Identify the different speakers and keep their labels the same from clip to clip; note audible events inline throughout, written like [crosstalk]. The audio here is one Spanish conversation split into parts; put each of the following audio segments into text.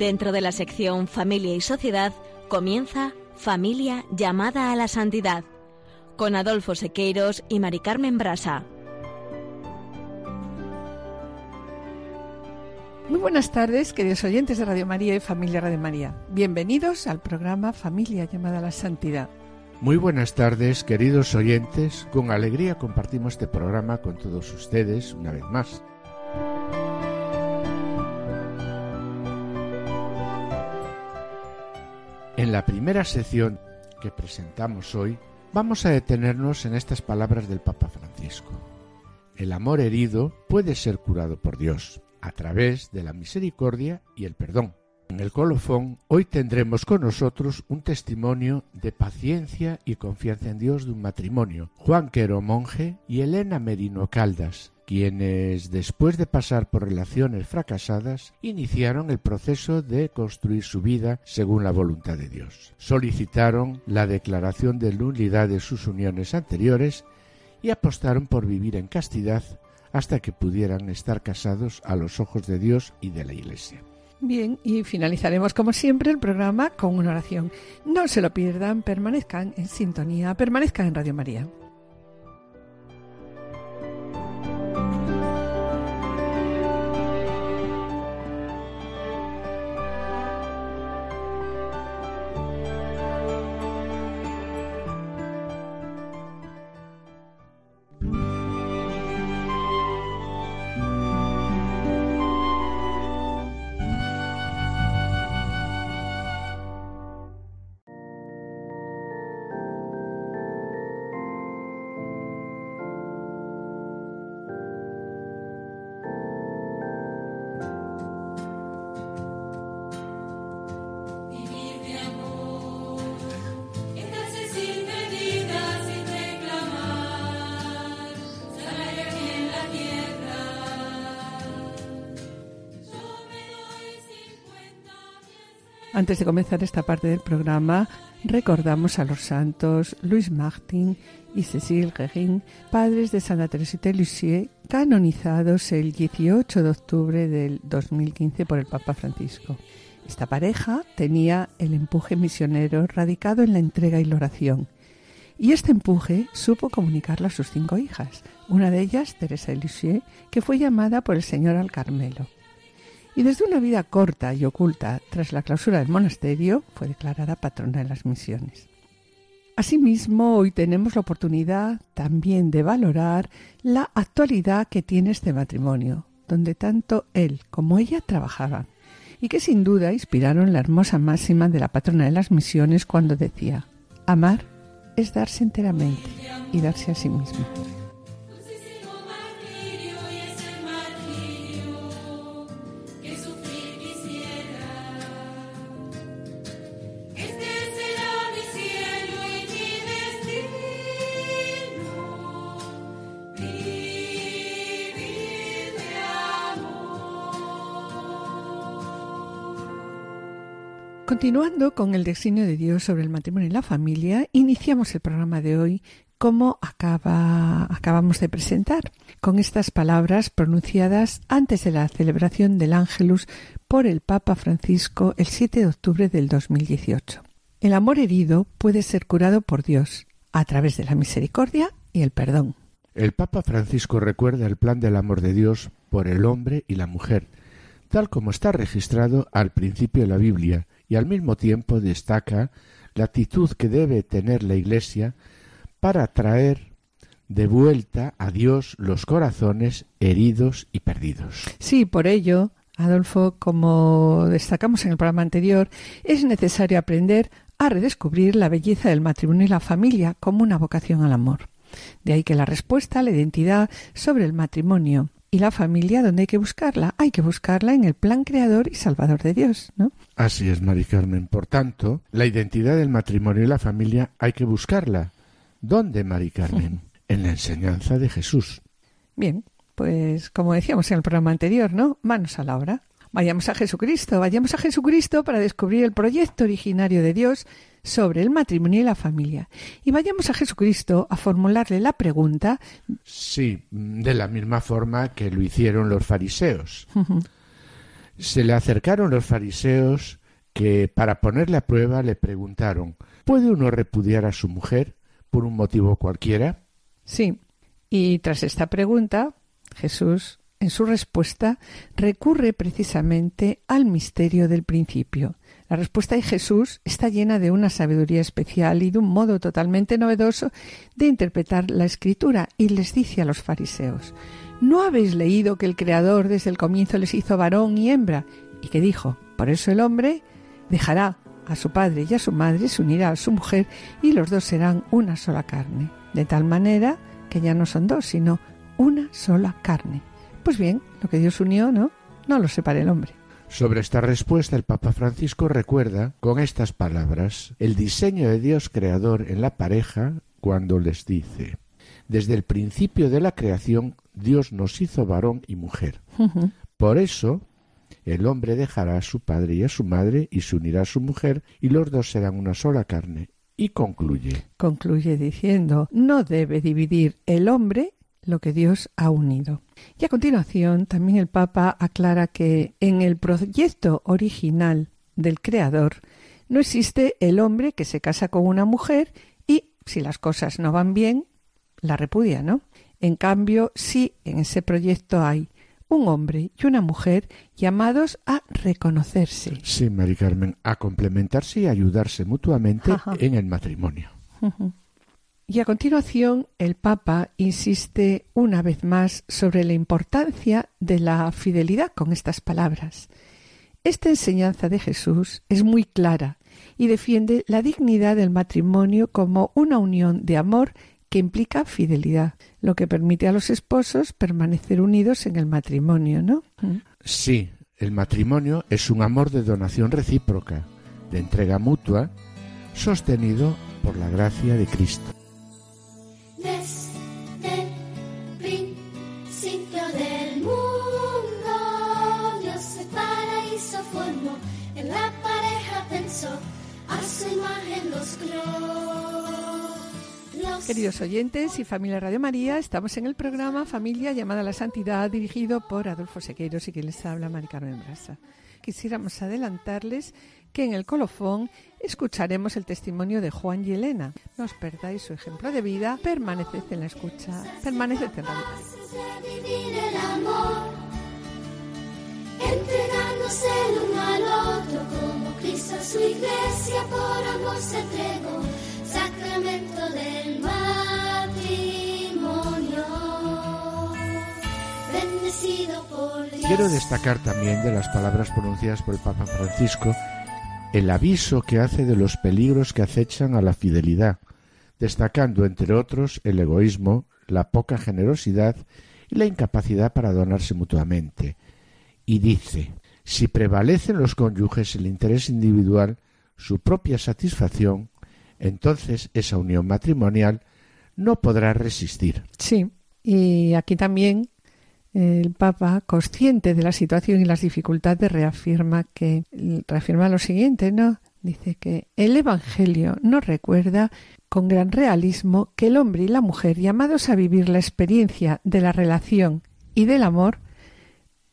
Speaker 1: Dentro de la sección Familia y Sociedad comienza Familia llamada a la santidad con Adolfo Sequeiros y Mari Carmen Brasa.
Speaker 2: Muy buenas tardes, queridos oyentes de Radio María y Familia Radio María. Bienvenidos al programa Familia llamada a la Santidad.
Speaker 3: Muy buenas tardes, queridos oyentes. Con alegría compartimos este programa con todos ustedes una vez más. En la primera sección que presentamos hoy, vamos a detenernos en estas palabras del Papa Francisco. El amor herido puede ser curado por Dios a través de la misericordia y el perdón. En el colofón hoy tendremos con nosotros un testimonio de paciencia y confianza en Dios de un matrimonio, Juan Quero Monje y Elena Merino Caldas, quienes, después de pasar por relaciones fracasadas, iniciaron el proceso de construir su vida según la voluntad de Dios. Solicitaron la declaración de nulidad de sus uniones anteriores y apostaron por vivir en castidad hasta que pudieran estar casados a los ojos de Dios y de la Iglesia.
Speaker 2: Bien, y finalizaremos como siempre el programa con una oración. No se lo pierdan, permanezcan en sintonía, permanezcan en Radio María. Antes de comenzar esta parte del programa, recordamos a los santos Luis Martin y Cécile Guérin, padres de Santa Teresita Lisieux, canonizados el 18 de octubre del 2015 por el Papa Francisco. Esta pareja tenía el empuje misionero radicado en la entrega y la oración. Y este empuje supo comunicarlo a sus cinco hijas, una de ellas, Teresa Lisieux, que fue llamada por el Señor al Carmelo y desde una vida corta y oculta tras la clausura del monasterio fue declarada patrona de las misiones. Asimismo, hoy tenemos la oportunidad también de valorar la actualidad que tiene este matrimonio, donde tanto él como ella trabajaban, y que sin duda inspiraron la hermosa máxima de la patrona de las misiones cuando decía, amar es darse enteramente y darse a sí mismo. Continuando con el designio de Dios sobre el matrimonio y la familia, iniciamos el programa de hoy como acaba, acabamos de presentar, con estas palabras pronunciadas antes de la celebración del Ángelus por el Papa Francisco el 7 de octubre del 2018. El amor herido puede ser curado por Dios a través de la misericordia y el perdón.
Speaker 3: El Papa Francisco recuerda el plan del amor de Dios por el hombre y la mujer, tal como está registrado al principio de la Biblia, y al mismo tiempo destaca la actitud que debe tener la Iglesia para traer de vuelta a Dios los corazones heridos y perdidos.
Speaker 2: Sí, por ello, Adolfo, como destacamos en el programa anterior, es necesario aprender a redescubrir la belleza del matrimonio y la familia como una vocación al amor. De ahí que la respuesta a la identidad sobre el matrimonio y la familia, ¿dónde hay que buscarla? Hay que buscarla en el plan creador y salvador de Dios, ¿no?
Speaker 3: Así es, Mari Carmen. Por tanto, la identidad del matrimonio y la familia hay que buscarla. ¿Dónde, Mari Carmen? en la enseñanza de Jesús.
Speaker 2: Bien, pues como decíamos en el programa anterior, ¿no? Manos a la obra. Vayamos a Jesucristo, vayamos a Jesucristo para descubrir el proyecto originario de Dios sobre el matrimonio y la familia. Y vayamos a Jesucristo a formularle la pregunta.
Speaker 3: Sí, de la misma forma que lo hicieron los fariseos. Se le acercaron los fariseos que, para ponerle a prueba, le preguntaron ¿Puede uno repudiar a su mujer por un motivo cualquiera?
Speaker 2: Sí. Y tras esta pregunta, Jesús, en su respuesta, recurre precisamente al misterio del principio. La respuesta de Jesús está llena de una sabiduría especial y de un modo totalmente novedoso de interpretar la escritura y les dice a los fariseos ¿No habéis leído que el Creador desde el comienzo les hizo varón y hembra? Y que dijo, por eso el hombre dejará a su padre y a su madre, se unirá a su mujer y los dos serán una sola carne. De tal manera que ya no son dos, sino una sola carne. Pues bien, lo que Dios unió, ¿no? No lo separe el hombre.
Speaker 3: Sobre esta respuesta el Papa Francisco recuerda con estas palabras el diseño de Dios creador en la pareja cuando les dice Desde el principio de la creación Dios nos hizo varón y mujer. Por eso el hombre dejará a su padre y a su madre y se unirá a su mujer y los dos serán una sola carne. Y concluye.
Speaker 2: Concluye diciendo, no debe dividir el hombre lo que Dios ha unido. Y a continuación también el Papa aclara que en el proyecto original del Creador no existe el hombre que se casa con una mujer y, si las cosas no van bien, la repudia, ¿no? En cambio, sí en ese proyecto hay un hombre y una mujer llamados a reconocerse.
Speaker 3: Sí, Mari Carmen, a complementarse y ayudarse mutuamente en el matrimonio.
Speaker 2: Y a continuación, el Papa insiste una vez más sobre la importancia de la fidelidad con estas palabras. Esta enseñanza de Jesús es muy clara y defiende la dignidad del matrimonio como una unión de amor que implica fidelidad, lo que permite a los esposos permanecer unidos en el matrimonio, ¿no?
Speaker 3: Sí, el matrimonio es un amor de donación recíproca, de entrega mutua, sostenido por la gracia de Cristo.
Speaker 2: En la pareja pensó, a su imagen los Queridos oyentes y familia Radio María, estamos en el programa Familia llamada a la Santidad, dirigido por Adolfo Sequeiros y quien les habla, Mari Carmen Brasa. Quisiéramos adelantarles que en el colofón escucharemos el testimonio de Juan y Elena. No os perdáis su ejemplo de vida, permaneced en la escucha, permaneced en Radio entregándose el uno al otro como Cristo a su iglesia por amor se entregó, sacramento del matrimonio. Bendecido por Dios.
Speaker 3: Quiero destacar también de las palabras pronunciadas por el Papa Francisco el aviso que hace de los peligros que acechan a la fidelidad, destacando entre otros el egoísmo, la poca generosidad y la incapacidad para donarse mutuamente y dice, si prevalecen los cónyuges el interés individual, su propia satisfacción, entonces esa unión matrimonial no podrá resistir.
Speaker 2: Sí, y aquí también el Papa, consciente de la situación y las dificultades, reafirma que reafirma lo siguiente, ¿no? Dice que el Evangelio nos recuerda con gran realismo que el hombre y la mujer, llamados a vivir la experiencia de la relación y del amor,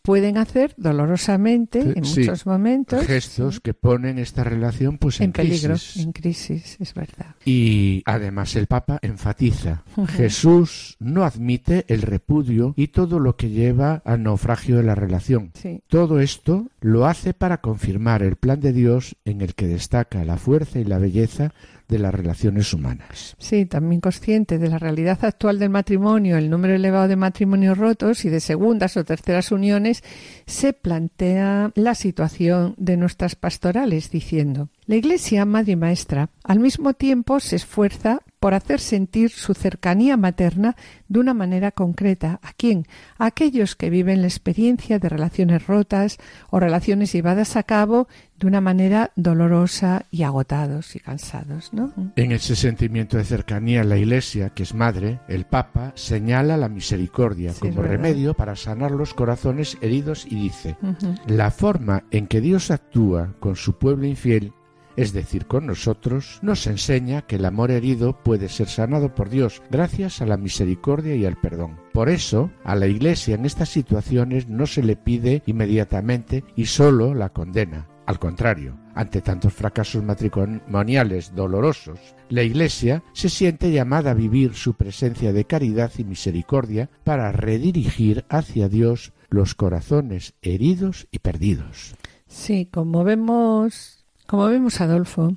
Speaker 2: pueden hacer dolorosamente en muchos momentos
Speaker 3: gestos que ponen esta relación pues en,
Speaker 2: peligro, en crisis, es verdad.
Speaker 3: Y además el Papa enfatiza, Jesús no admite el repudio y todo lo que lleva al naufragio de la relación. Todo esto lo hace para confirmar el plan de Dios en el que destaca la fuerza y la belleza de las relaciones humanas.
Speaker 2: Sí, también consciente de la realidad actual del matrimonio, el número elevado de matrimonios rotos y de segundas o terceras uniones, se plantea la situación de nuestras pastorales diciendo la Iglesia, Madre y Maestra, al mismo tiempo se esfuerza por hacer sentir su cercanía materna de una manera concreta. ¿A quién? A aquellos que viven la experiencia de relaciones rotas o relaciones llevadas a cabo de una manera dolorosa y agotados y cansados, ¿no?
Speaker 3: En ese sentimiento de cercanía, la Iglesia, que es madre, el Papa señala la misericordia como remedio para sanar los corazones heridos y dice: La forma en que Dios actúa con su pueblo infiel es decir, con nosotros, nos enseña que el amor herido puede ser sanado por Dios gracias a la misericordia y al perdón. Por eso, a la Iglesia en estas situaciones no se le pide inmediatamente y solo la condena. Al contrario, ante tantos fracasos matrimoniales dolorosos, la Iglesia se siente llamada a vivir su presencia de caridad y misericordia para redirigir hacia Dios los corazones heridos y perdidos.
Speaker 2: Sí, como vemos, como vemos Adolfo,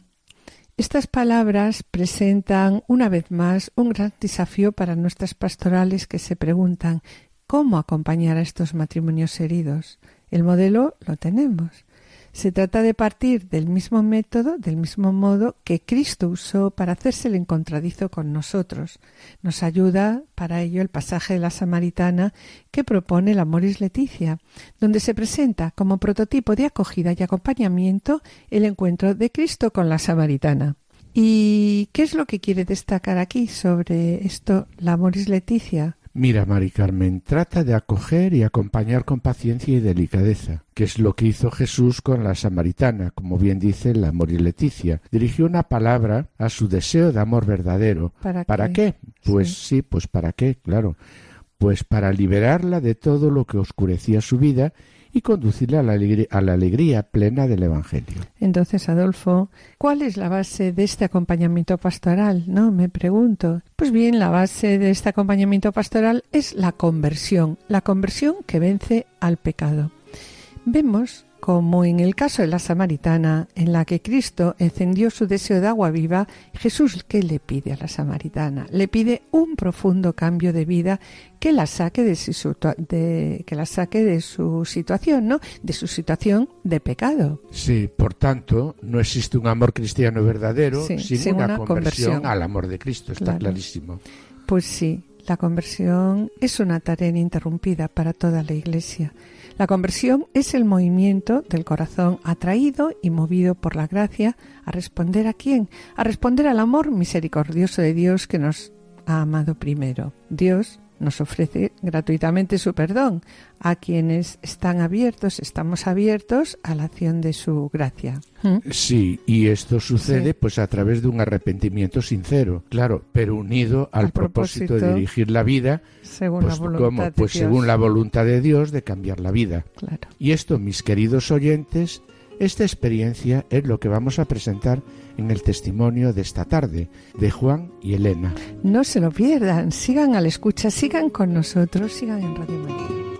Speaker 2: estas palabras presentan una vez más un gran desafío para nuestras pastorales que se preguntan cómo acompañar a estos matrimonios heridos. El modelo lo tenemos. Se trata de partir del mismo método, del mismo modo que Cristo usó para hacerse el encontradizo con nosotros. Nos ayuda para ello el pasaje de la Samaritana que propone la Moris Leticia, donde se presenta como prototipo de acogida y acompañamiento el encuentro de Cristo con la Samaritana. ¿Y qué es lo que quiere destacar aquí sobre esto la Moris Leticia?
Speaker 3: Mira, Mari Carmen, trata de acoger y acompañar con paciencia y delicadeza, que es lo que hizo Jesús con la samaritana, como bien dice la Mori Leticia. Dirigió una palabra a su deseo de amor verdadero.
Speaker 2: ¿Para,
Speaker 3: qué? Pues sí, pues para qué, claro. Pues para liberarla de todo lo que oscurecía su vida y conducirle a la, alegría, plena del Evangelio.
Speaker 2: Entonces, Adolfo, ¿cuál es la base de este acompañamiento pastoral? No, me pregunto. Pues bien, la base de este acompañamiento pastoral es la conversión, la conversión que vence al pecado. Vemos como en el caso de la samaritana, en la que Cristo encendió su deseo de agua viva, Jesús, ¿qué le pide a la samaritana? Le pide un profundo cambio de vida que la saque de su, que la saque de su situación, ¿no? De su situación de pecado.
Speaker 3: Sí, por tanto, no existe un amor cristiano verdadero sin, una, conversión, al amor de Cristo, está clarísimo.
Speaker 2: Pues sí, la conversión es una tarea ininterrumpida para toda la Iglesia. La conversión es el movimiento del corazón atraído y movido por la gracia a responder a quién? A responder al amor misericordioso de Dios que nos ha amado primero. Dios nos ofrece gratuitamente su perdón. A quienes están abiertos, estamos abiertos a la acción de su gracia.
Speaker 3: ¿Mm? Sí, y esto sucede pues a través de un arrepentimiento sincero, claro, pero unido al, propósito, de dirigir la vida
Speaker 2: según
Speaker 3: pues,
Speaker 2: la voluntad
Speaker 3: pues según la voluntad de Dios de cambiar la vida.
Speaker 2: Claro.
Speaker 3: Y esto, mis queridos oyentes, esta experiencia es lo que vamos a presentar en el testimonio de esta tarde de Juan y Elena.
Speaker 2: No se lo pierdan, sigan a la escucha, sigan con nosotros, sigan en Radio María.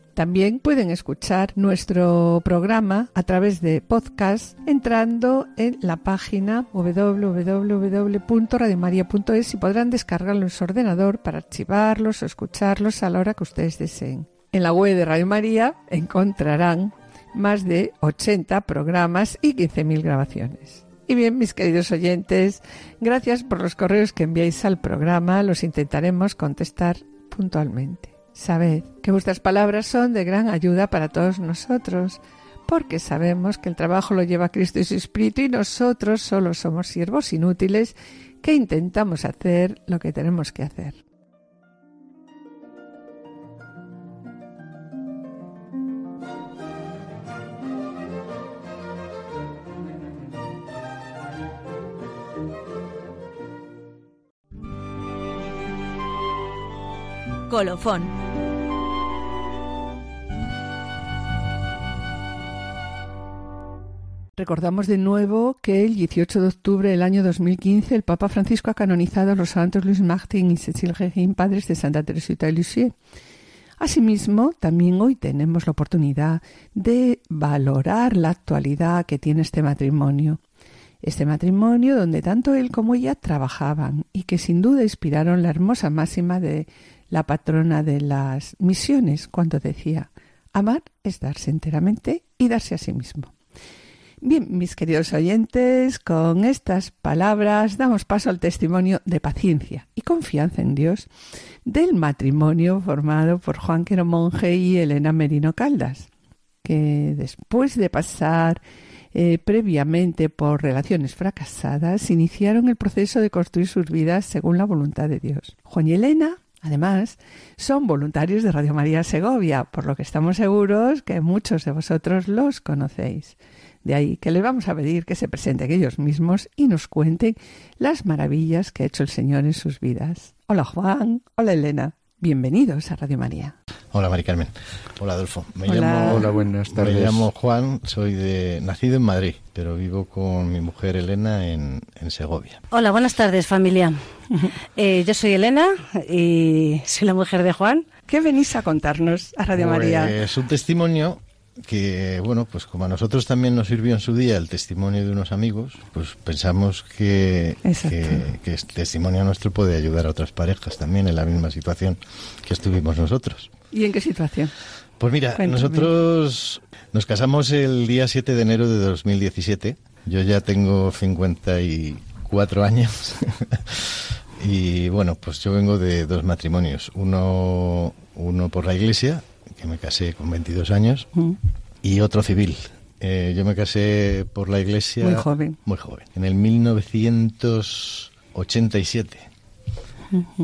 Speaker 2: También pueden escuchar nuestro programa a través de podcast entrando en la página www.radiomaria.es y podrán descargarlo en su ordenador para archivarlos o escucharlos a la hora que ustedes deseen. En la web de Radio María encontrarán más de 80 programas y 15.000 grabaciones. Y bien, mis queridos oyentes, gracias por los correos que enviáis al programa, los intentaremos contestar puntualmente. Sabed que vuestras palabras son de gran ayuda para todos nosotros, porque sabemos que el trabajo lo lleva Cristo y su Espíritu y nosotros solo somos siervos inútiles que intentamos hacer lo que tenemos que hacer.
Speaker 1: Colofón.
Speaker 2: Recordamos de nuevo que el 18 de octubre del año 2015 el Papa Francisco ha canonizado a los santos Luis Martin y Cecil Regin, padres de Santa Teresita de Lisieux. Asimismo, también hoy tenemos la oportunidad de valorar la actualidad que tiene este matrimonio. Este matrimonio donde tanto él como ella trabajaban y que sin duda inspiraron la hermosa máxima de la patrona de las misiones cuando decía, amar es darse enteramente y darse a sí mismo. Bien, mis queridos oyentes, con estas palabras damos paso al testimonio de paciencia y confianza en Dios del matrimonio formado por Juan Quero Monje y Elena Merino Caldas, que después de pasar eh, previamente por relaciones fracasadas, iniciaron el proceso de construir sus vidas según la voluntad de Dios. Juan y Elena Además, son voluntarios de Radio María Segovia, por lo que estamos seguros que muchos de vosotros los conocéis. De ahí que les vamos a pedir que se presenten ellos mismos y nos cuenten las maravillas que ha hecho el Señor en sus vidas. Hola Juan, hola Elena, bienvenidos a Radio María.
Speaker 4: Hola Mari Carmen, hola Adolfo.
Speaker 3: Me Llamo, hola, buenas tardes.
Speaker 4: Me llamo Juan, soy de nacido en Madrid, pero vivo con mi mujer Elena en, Segovia.
Speaker 5: Hola, buenas tardes familia. [laughs] Eh, yo soy Elena y soy la mujer de Juan.
Speaker 2: ¿Qué venís a contarnos a Radio María?
Speaker 4: Es un testimonio que, bueno, pues como a nosotros también nos sirvió en su día el testimonio de unos amigos, pues pensamos que, que, este testimonio nuestro puede ayudar a otras parejas también en la misma situación que estuvimos nosotros.
Speaker 2: ¿Y en qué situación?
Speaker 4: Pues mira, nosotros nos casamos el día 7 de enero de 2017. Yo ya tengo 54 años. [laughs] y bueno, pues yo vengo de dos matrimonios. Uno, uno por la iglesia que me casé con 22 años, mm. y otro civil. Eh, yo me casé por la iglesia.
Speaker 2: Muy joven.
Speaker 4: Muy joven. En el 1987.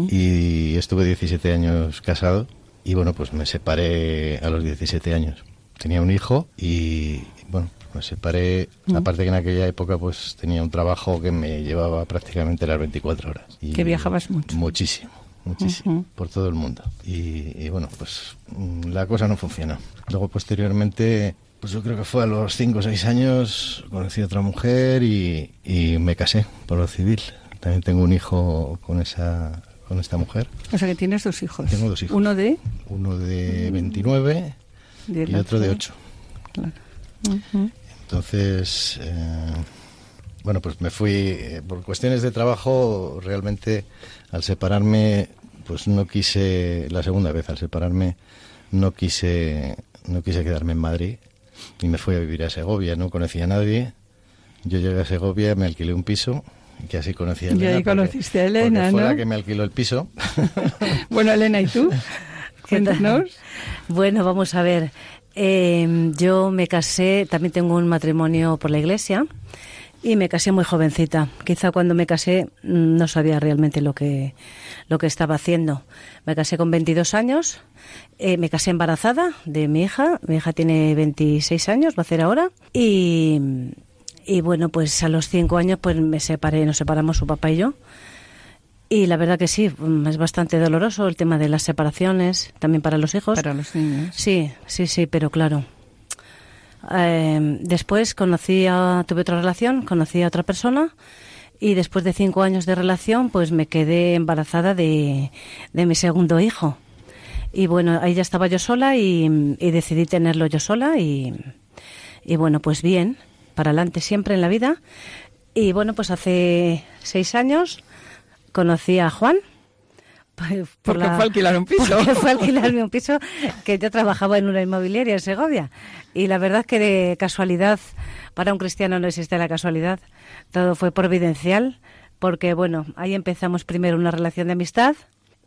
Speaker 4: Y estuve 17 años casado. Y bueno, pues me separé a los 17 años. Tenía un hijo y, bueno, me separé. Mm. Aparte que en aquella época pues tenía un trabajo que me llevaba prácticamente las 24 horas.
Speaker 2: Y que viajabas mucho.
Speaker 4: Muchísimo muchísimo, por todo el mundo. Y, bueno, pues mm, la cosa no funcionó. Luego, posteriormente, pues yo creo que fue a los 5 o 6 años, conocí a otra mujer y, me casé por lo civil. También tengo un hijo con esa con esta mujer.
Speaker 2: O sea que tienes dos hijos.
Speaker 4: Tengo dos hijos.
Speaker 2: Uno de...
Speaker 4: Uno de 29 y otro de 8. Claro. Entonces, eh, bueno, pues me fui, eh, por cuestiones de trabajo, realmente al separarme pues no quise, la segunda vez al separarme, no quise, no quise quedarme en Madrid y me fui a vivir a Segovia, no conocía a nadie. Yo llegué a Segovia, me alquilé un piso, que así conocí a Elena.
Speaker 2: Y ahí conociste a Elena,
Speaker 4: fue la que me alquiló el piso. [laughs]
Speaker 2: bueno, Elena, ¿y tú? [laughs] Cuéntanos.
Speaker 5: Bueno, vamos a ver. Eh, yo me casé, también tengo un matrimonio por la iglesia y me casé muy jovencita. Quizá cuando me casé mm, no sabía realmente lo que, lo que estaba haciendo. Me casé con 22 años, eh, me casé embarazada de mi hija. Mi hija tiene 26 años, va a hacer ahora. Y, y bueno, pues a los 5 años pues me separé, nos separamos su papá y yo. Y la verdad que sí, mm, es bastante doloroso el tema de las separaciones, también para los hijos.
Speaker 2: Para los niños.
Speaker 5: Sí, sí, sí, pero claro, eh, después conocí a, tuve otra relación, conocí a otra persona y después de cinco años de relación, pues me quedé embarazada de, mi segundo hijo. Y bueno, ahí ya estaba yo sola y, decidí tenerlo yo sola y, y bueno, pues bien, para adelante siempre en la vida. Y bueno, pues hace seis años conocí a Juan
Speaker 2: pues, porque fue alquilar un piso.
Speaker 5: fue alquilarme [laughs] un piso que yo trabajaba en una inmobiliaria en Segovia. Y la verdad es que de casualidad, para un cristiano no existe la casualidad. Todo fue providencial, porque bueno, ahí empezamos primero una relación de amistad.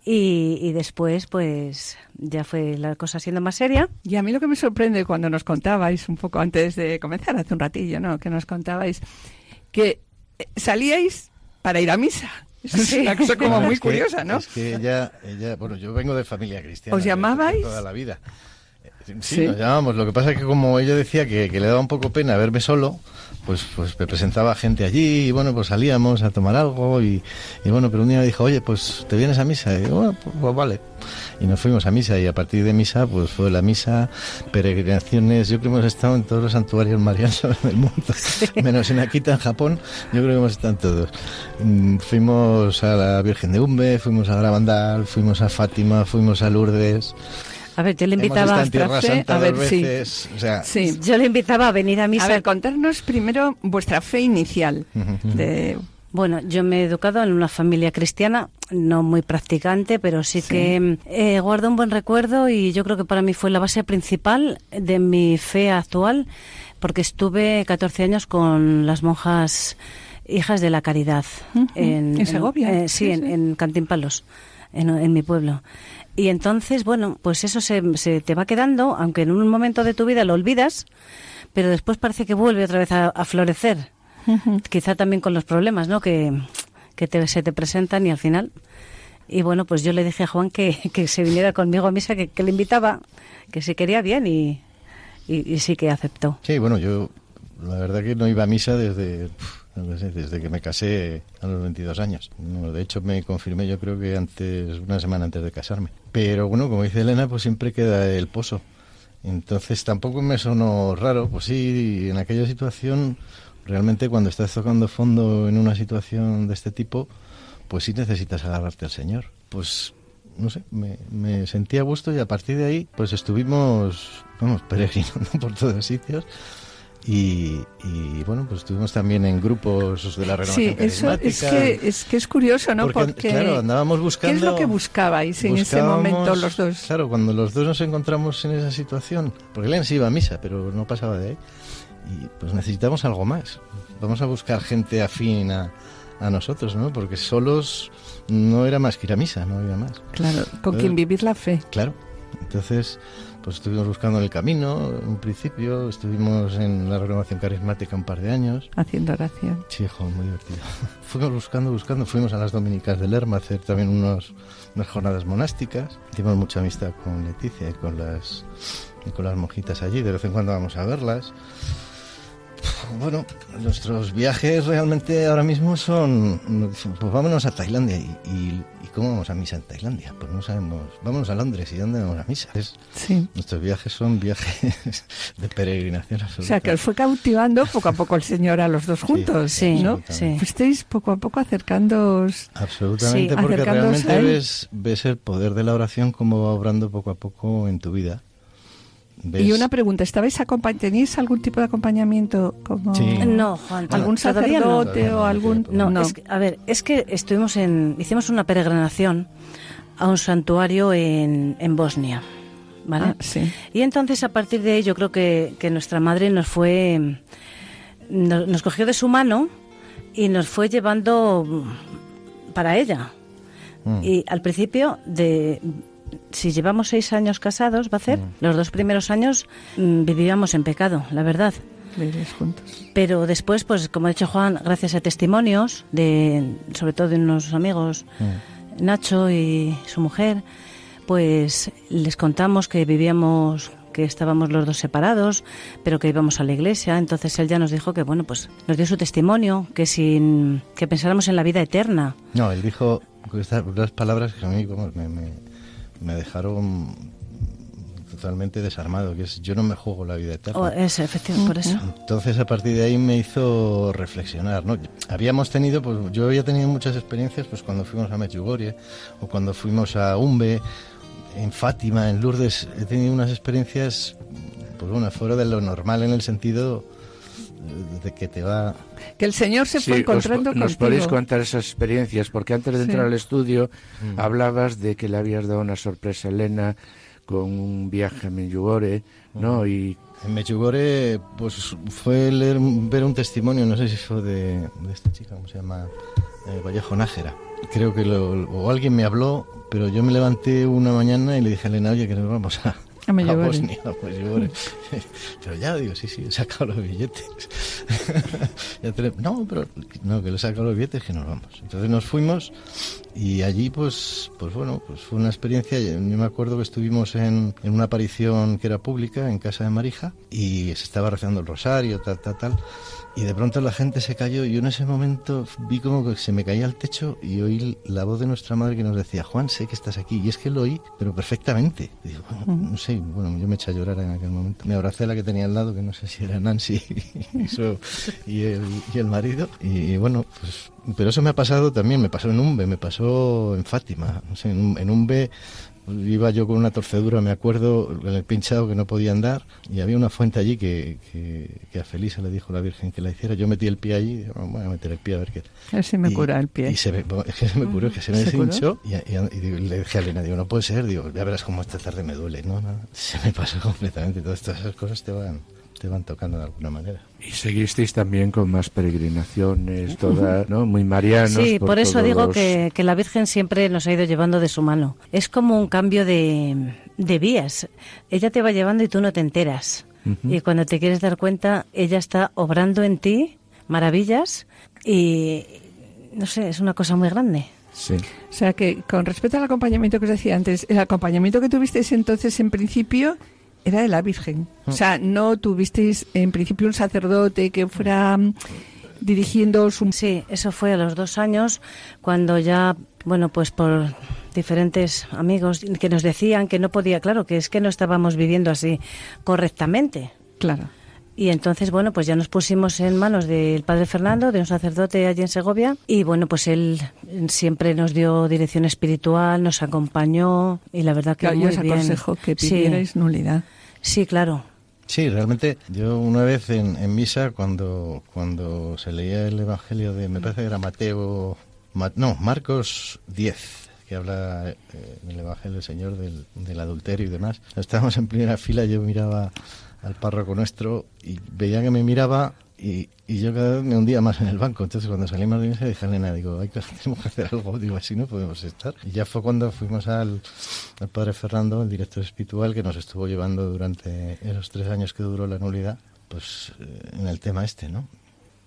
Speaker 5: Y, y, después, pues ya fue la cosa siendo más seria.
Speaker 2: Y a mí lo que me sorprende cuando nos contabais, un poco antes de comenzar, hace un ratillo, ¿no? Que nos contabais que salíais para ir a misa. [laughs] Es una cosa como muy curiosa, ¿no?
Speaker 4: Es que ella, ella, bueno, yo vengo de familia cristiana.
Speaker 2: ¿Os llamabais?
Speaker 4: Toda la vida. Sí, nos llamábamos. Lo que pasa es que como ella decía que, le daba un poco pena verme solo, pues, pues me presentaba gente allí y bueno, pues salíamos a tomar algo y, bueno, pero un día me dijo, oye, pues te vienes a misa. Y bueno, pues, pues, vale. Y nos fuimos a misa y a partir de misa, pues fue la misa, peregrinaciones. Yo creo que hemos estado en todos los santuarios marianos [laughs] del mundo, menos en Akita, en Japón. Yo creo que hemos estado en todos. Mm, fuimos a la Virgen de Umbe, fuimos a Gravandal, fuimos a Fátima, fuimos a Lourdes
Speaker 5: A ver, yo le invitaba
Speaker 2: a ver, sí.
Speaker 4: veces, o sea,
Speaker 2: Sí.
Speaker 5: Yo le invitaba a venir a misa.
Speaker 2: A ver, contarnos primero vuestra fe inicial. de,
Speaker 5: Bueno, yo me he educado en una familia cristiana, no muy practicante, pero sí, que eh, guardo un buen recuerdo y yo creo que para mí fue la base principal de mi fe actual, porque estuve 14 años con las monjas hijas de la caridad
Speaker 2: en Segovia,
Speaker 5: eh, sí,
Speaker 2: sí,
Speaker 5: en,
Speaker 2: sí.
Speaker 5: en Cantimpalos, en, en mi pueblo. Y entonces, bueno, pues eso se, se te va quedando, aunque en un momento de tu vida lo olvidas, pero después parece que vuelve otra vez a, a florecer. Quizá también con los problemas, ¿no? Que, que te- se te presentan y al final. Y bueno, pues yo le dije a Juan que, que se viniera conmigo a misa, que, le invitaba, que si quería bien y, y, sí que aceptó.
Speaker 4: Sí, bueno, yo la verdad que no iba a misa desde, desde que me casé a los 22 años. De hecho, me confirmé yo creo que antes, una semana antes de casarme. Pero bueno, como dice Elena, pues siempre queda el pozo. Entonces tampoco me sonó raro. Pues sí, en aquella situación, realmente cuando estás tocando fondo en una situación de este tipo, pues sí necesitas agarrarte al Señor. Pues no sé, me, me sentí a gusto y a partir de ahí pues estuvimos, vamos, [laughs] peregrinando por todos sitios. Y, y, bueno, pues estuvimos también en grupos de la renovación
Speaker 2: sí, eso es que, es que es curioso, ¿no?
Speaker 4: Porque, claro, andábamos buscando...
Speaker 2: ¿Qué es lo que buscabais en ese momento los dos?
Speaker 4: Claro, cuando los dos nos encontramos en esa situación, porque Elena sí iba a misa, pero no pasaba de ahí, y pues necesitamos algo más. Vamos a buscar gente afín a, a nosotros, ¿no? Porque solos no era más que ir a misa, no había más.
Speaker 2: Claro, con
Speaker 4: Eh,
Speaker 2: quien vivir la fe.
Speaker 4: Claro. Entonces, pues estuvimos buscando en el camino, en un principio, estuvimos en la renovación carismática un par de años.
Speaker 2: Haciendo oración.
Speaker 4: Sí, jo, muy divertido. [laughs] Fuimos buscando, buscando, fuimos a las dominicas de Lerma a hacer también unos, unas jornadas monásticas. Hicimos mucha amistad con Leticia y con las, y con las monjitas allí, de vez en cuando vamos a verlas. Bueno, nuestros viajes realmente ahora mismo son, pues vámonos a Tailandia. ¿Y, y, y cómo vamos a misa en Tailandia? Pues no sabemos. Vámonos a Londres. ¿Y dónde vamos a misa? Es-
Speaker 2: Sí.
Speaker 4: nuestros viajes son viajes [laughs] de peregrinación
Speaker 2: O
Speaker 4: absoluta.
Speaker 2: sea, que os fue cautivando poco a poco el Señor a los dos juntos,
Speaker 5: Sí,
Speaker 2: ¿no?
Speaker 5: sí.
Speaker 2: Fuisteis poco a poco acercándoos.
Speaker 4: Absolutamente,
Speaker 2: Sí,
Speaker 4: porque realmente ves, ves el poder de la oración como va obrando poco a poco en tu vida. Ves-
Speaker 2: Y una pregunta, ¿estabais acompañ ¿teníais algún tipo de acompañamiento como
Speaker 4: Sí.
Speaker 5: No, Juan,
Speaker 2: algún sacerdote
Speaker 4: no,
Speaker 2: o algún
Speaker 5: No,
Speaker 2: no.
Speaker 5: Es que, a ver, es que estuvimos en, hicimos una peregrinación a un santuario en, en Bosnia, ¿vale?
Speaker 2: Ah, sí.
Speaker 5: Y entonces a partir de ahí yo creo que, que nuestra madre nos fue, nos, nos cogió de su mano y nos fue llevando para ella.
Speaker 4: Mm.
Speaker 5: Y al principio de si llevamos seis años casados, va a ser, los dos primeros años mm, vivíamos en pecado, la verdad.
Speaker 2: Juntos.
Speaker 5: Pero después, pues como ha dicho Juan, gracias a testimonios, de, sobre todo de unos amigos,
Speaker 4: Mm.
Speaker 5: Nacho y su mujer, pues les contamos que vivíamos, que estábamos los dos separados, pero que íbamos a la iglesia. Entonces él ya nos dijo que, bueno, pues nos dio su testimonio, que sin que pensáramos en la vida eterna.
Speaker 4: No, él dijo estas unas palabras que a mí como, me, me, me dejaron totalmente desarmado, que es yo no me juego la vida eterna.
Speaker 5: Oh, es efectivo, por eso.
Speaker 4: Entonces a partir de ahí me hizo reflexionar, ¿no? Habíamos tenido, pues yo había tenido muchas experiencias, pues cuando fuimos a Medjugorje o cuando fuimos a Umbe, en Fátima, en Lourdes, he tenido unas experiencias, pues bueno, fuera de lo normal en el sentido de que te va...
Speaker 2: Que el Señor se
Speaker 3: Sí,
Speaker 2: fue
Speaker 3: os-
Speaker 2: encontrando
Speaker 3: nos
Speaker 2: contigo.
Speaker 3: podéis contar esas experiencias, porque antes de
Speaker 2: Sí.
Speaker 3: entrar al estudio
Speaker 4: Mm.
Speaker 3: hablabas de que le habías dado una sorpresa a Elena con un viaje a Medjugorje, ¿no? Y
Speaker 4: En Medjugorje, pues fue leer, ver un testimonio, no sé si fue de, de esta chica, ¿cómo se llama? Eh, Vallejo Nájera. Creo que lo, o alguien me habló, pero yo me levanté una mañana y le dije a Elena, oye, que nos vamos a,
Speaker 2: A Medjugorje.
Speaker 4: Bosnia, a Medjugorje. pero ya, digo, sí, sí, he sacado los billetes. [laughs] No, pero no, que le he sacado los billetes, que nos vamos. Entonces nos fuimos y allí, pues, pues bueno, pues fue una experiencia. Yo me acuerdo que estuvimos en, en una aparición que era pública en casa de Marija y se estaba rezando el rosario, tal, tal, tal. Y de pronto la gente se cayó y en ese momento vi como que se me caía el techo y oí la voz de nuestra madre que nos decía, Juan, sé que estás aquí. Y es que lo oí, pero perfectamente. Y digo, bueno, no sé, bueno, yo me eché a llorar en aquel momento. Me abracé a la que tenía al lado, que no sé si era Nancy [laughs] y, su- y el, y el marido. Y, bueno, pues, pero eso me ha pasado también, me pasó en Umbe, me pasó en Fátima. No sé, en, Un- en Umbe iba yo con una torcedura, me acuerdo, en el pinchado que no podía andar, y había una fuente allí que, que, a Felisa le dijo la Virgen que la hiciera. Yo metí el pie allí, y voy a meter el pie a ver qué.
Speaker 2: A ver si me cura el pie.
Speaker 4: Y se me, es que se me curó, que se me deshinchó, y, le dije a Elena, digo, no puede ser, digo, ya verás cómo esta tarde me duele. No, no, se me pasó [laughs] completamente. Todas estas cosas te van te van tocando de alguna manera.
Speaker 3: Y seguisteis también con más peregrinaciones, todas, ¿no? Muy marianos.
Speaker 5: Sí, por, eso digo que, que, la Virgen siempre nos ha ido llevando de su mano. Es como un cambio de, de vías. Ella te va llevando y tú no te enteras. Y cuando te quieres dar cuenta, ella está obrando en ti maravillas y, no sé, es una cosa muy grande.
Speaker 2: Sí. O sea que con respecto al acompañamiento que os decía antes, el acompañamiento que tuvisteis entonces en principio era de la Virgen. O sea, no tuvisteis en principio un sacerdote que fuera mm, dirigiendo su...
Speaker 5: Sí, eso fue a los dos años, cuando ya, bueno, pues por diferentes amigos que nos decían que no podía, claro, que es que no estábamos viviendo así correctamente.
Speaker 2: Claro.
Speaker 5: Y entonces, bueno, pues ya nos pusimos en manos del padre Fernando, de un sacerdote allí en Segovia, y bueno, pues él siempre nos dio dirección espiritual, nos acompañó, y la verdad que
Speaker 2: claro,
Speaker 5: muy
Speaker 2: os aconsejo que pidierais nulidad.
Speaker 5: Sí, claro.
Speaker 4: Sí, realmente yo una vez en, misa cuando, cuando se leía el Evangelio de, me parece que era Mateo, no, Marcos 10, que habla eh, en el Evangelio del Señor del, del adulterio y demás. Estábamos en primera fila, yo miraba al párroco nuestro y veía que me miraba y, y, yo cada vez me hundía más en el banco. Entonces cuando salimos de misa dije a Elena, digo, Hay que, [laughs] tenemos que hacer algo, digo, así no podemos estar. Y ya fue cuando fuimos al, al padre Fernando, el director espiritual, que nos estuvo llevando durante esos tres años que duró la nulidad, pues eh, en el tema este, ¿no?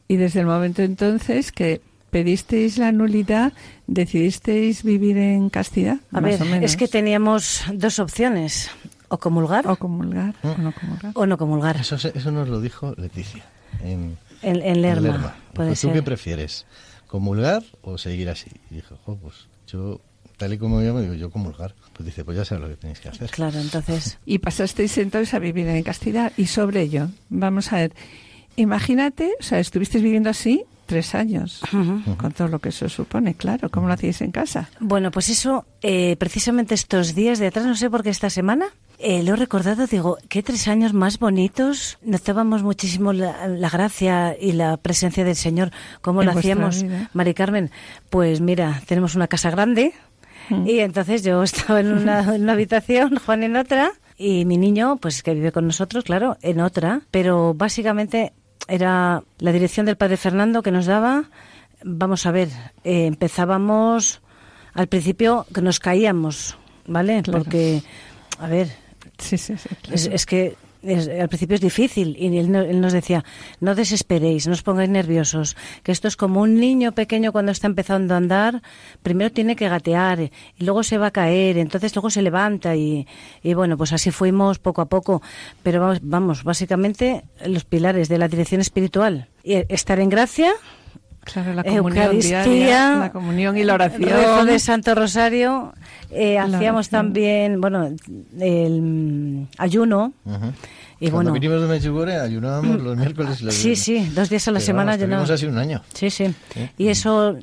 Speaker 2: Y desde el momento entonces que pedisteis la nulidad, decidisteis vivir en castidad.
Speaker 5: A ver, es que teníamos dos opciones. O comulgar.
Speaker 2: O comulgar. O no comulgar.
Speaker 5: O no comulgar.
Speaker 4: Eso, eso nos lo dijo Leticia en,
Speaker 5: en, Lerma.
Speaker 4: ¿Tú qué prefieres? ¿Comulgar o seguir así? Y dijo, pues yo, tal y como yo me digo, yo comulgar. Pues dice, pues ya sabes lo que tenéis que hacer.
Speaker 5: Claro, entonces. [laughs]
Speaker 2: Y pasasteis entonces a vivir en castidad. Y sobre ello, vamos a ver. Imagínate, o sea, estuvisteis viviendo así tres años, con todo lo que eso supone, claro. ¿Cómo lo hacéis en casa?
Speaker 5: Bueno, pues eso, eh, precisamente estos días de atrás, no sé por qué esta semana, eh, lo he recordado, digo, qué tres años más bonitos. Notábamos muchísimo la, gracia y la presencia del Señor. ¿Cómo lo hacíamos, Mari Carmen? Pues mira, tenemos una casa grande y entonces yo estaba en una, [laughs] en una habitación, Juan en otra, y mi niño, pues que vive con nosotros, claro, en otra, pero básicamente era la dirección del padre Fernando que nos daba. Vamos a ver, eh, empezábamos al principio que nos caíamos, ¿vale? Porque, a ver,
Speaker 2: sí, sí,
Speaker 5: es, que al principio es difícil y él, nos decía, no desesperéis, no os pongáis nerviosos, que esto es como un niño pequeño cuando está empezando a andar, primero tiene que gatear y luego se va a caer, entonces luego se levanta y, bueno, pues así fuimos poco a poco, pero vamos, vamos, básicamente los pilares de la dirección espiritual, y estar en gracia,
Speaker 2: Claro, la comunión diaria, la comunión y la oración.
Speaker 5: de Santo Rosario. Eh, hacíamos también, bueno, el mm, ayuno.
Speaker 4: Y Cuando bueno, vinimos de Medjugorje ayunábamos los miércoles y los
Speaker 5: Sí, sí, dos días a la semana
Speaker 4: ayunábamos. así un año.
Speaker 5: Sí, sí. Y eso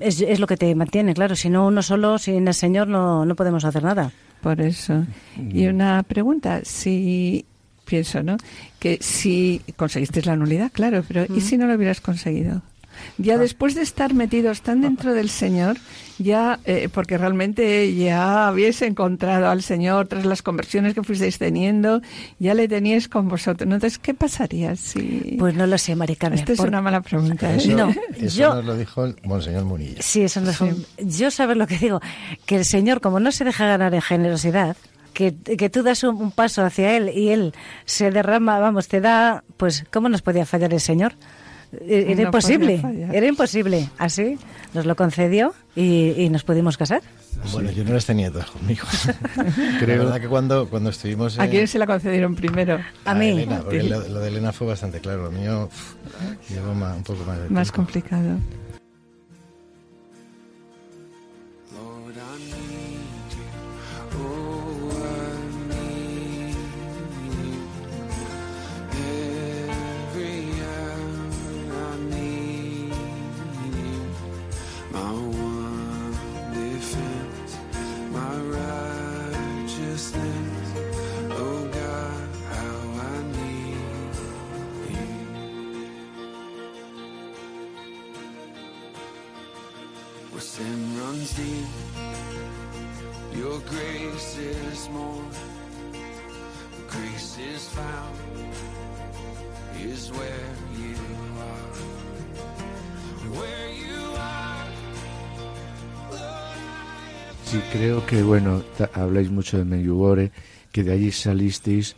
Speaker 5: es, es, lo que te mantiene, claro. Si no, uno solo, sin el Señor, no, no podemos hacer nada.
Speaker 2: Por eso. Y una pregunta, si pienso, ¿no? Que si conseguiste la nulidad, claro, pero ¿y si no lo hubieras conseguido? Ya ah. después de estar metidos tan dentro del Señor, ya, eh, porque realmente ya habíais encontrado al Señor tras las conversiones que fuisteis teniendo, ya le teníais con vosotros. Entonces, ¿qué pasaría si...?
Speaker 5: Pues no lo sé, Maricarmen.
Speaker 2: Esta es una mala pregunta.
Speaker 4: ¿eh? no, eso nos lo dijo el Monseñor Munilla.
Speaker 5: Sí, eso nos Yo sabes lo que digo, que el Señor, como no se deja ganar en generosidad, que, que, tú das un, paso hacia Él y Él se derrama, vamos, te da, pues, ¿cómo nos podía fallar el Señor? Eh, era imposible, era imposible. Así nos lo concedió y, nos pudimos casar.
Speaker 4: Bueno, yo no las tenía todas conmigo. [laughs] Creo verdad que cuando, cuando estuvimos...
Speaker 2: ¿A quién se la concedieron primero?
Speaker 5: A, mí. [laughs]
Speaker 4: lo, de Elena fue bastante claro. Lo mío llevó un poco más de
Speaker 2: Más complicado.
Speaker 3: Creo que, bueno, habláis mucho de Medjugorje, que de allí salisteis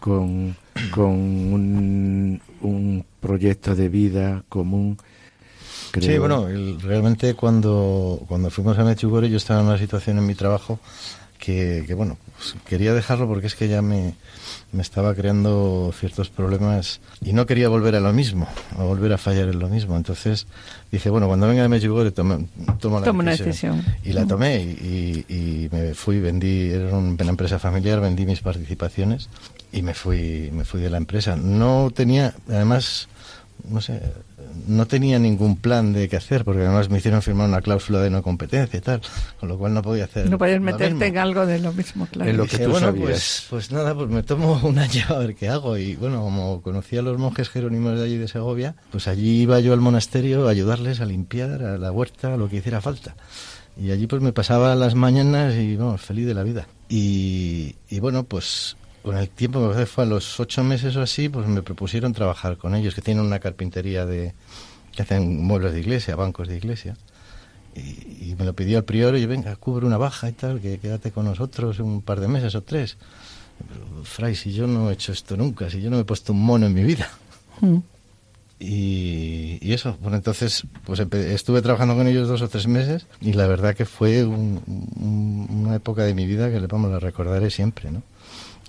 Speaker 3: con, con un, proyecto de vida común. Creo.
Speaker 4: Sí, bueno, realmente cuando, cuando fuimos a Medjugorje yo estaba en una situación en mi trabajo que, que, bueno, pues quería dejarlo porque es que ya me, me estaba creando ciertos problemas y no quería volver a lo mismo, a volver a fallar en lo mismo. Entonces dije, bueno, cuando venga de Medjugorje tome- tomo la
Speaker 2: Toma una
Speaker 4: decisión.
Speaker 2: decisión.
Speaker 4: Y la tomé y, y- me fui, vendí, era un- una empresa familiar, vendí mis participaciones y me fui, me fui de la empresa. No tenía, además, no sé, no tenía ningún plan de qué hacer, porque además me hicieron firmar una cláusula de no competencia y tal, con lo cual no podía hacer.
Speaker 2: No
Speaker 4: lo
Speaker 2: meterte en algo de lo mismo, claro.
Speaker 3: En lo que
Speaker 4: dije,
Speaker 3: tú
Speaker 4: bueno,
Speaker 3: sabías.
Speaker 4: Pues, pues nada, pues me tomo [laughs] un año a ver qué hago. Y bueno, como conocía a los monjes jerónimos de allí de Segovia, pues allí iba yo al monasterio a ayudarles a limpiar, a la huerta, a lo que hiciera falta. Y allí pues me pasaba las mañanas y vamos, feliz de la vida. Y, y bueno, pues con el tiempo, me parece que fue a los ocho meses o así, pues me propusieron trabajar con ellos, que tienen una carpintería de que hacen muebles de iglesia, bancos de iglesia. Y, y me lo pidió el prior, y yo, venga, cubre una baja y tal, que quédate con nosotros un par de meses o tres. Pero, Fray, si yo no he hecho esto nunca, si yo no me he puesto un mono en mi vida.
Speaker 2: Mm.
Speaker 4: Y, y eso, bueno, entonces pues estuve trabajando con ellos dos o tres meses y la verdad que fue un- un- una época de mi vida que le vamos a recordaré siempre, ¿no?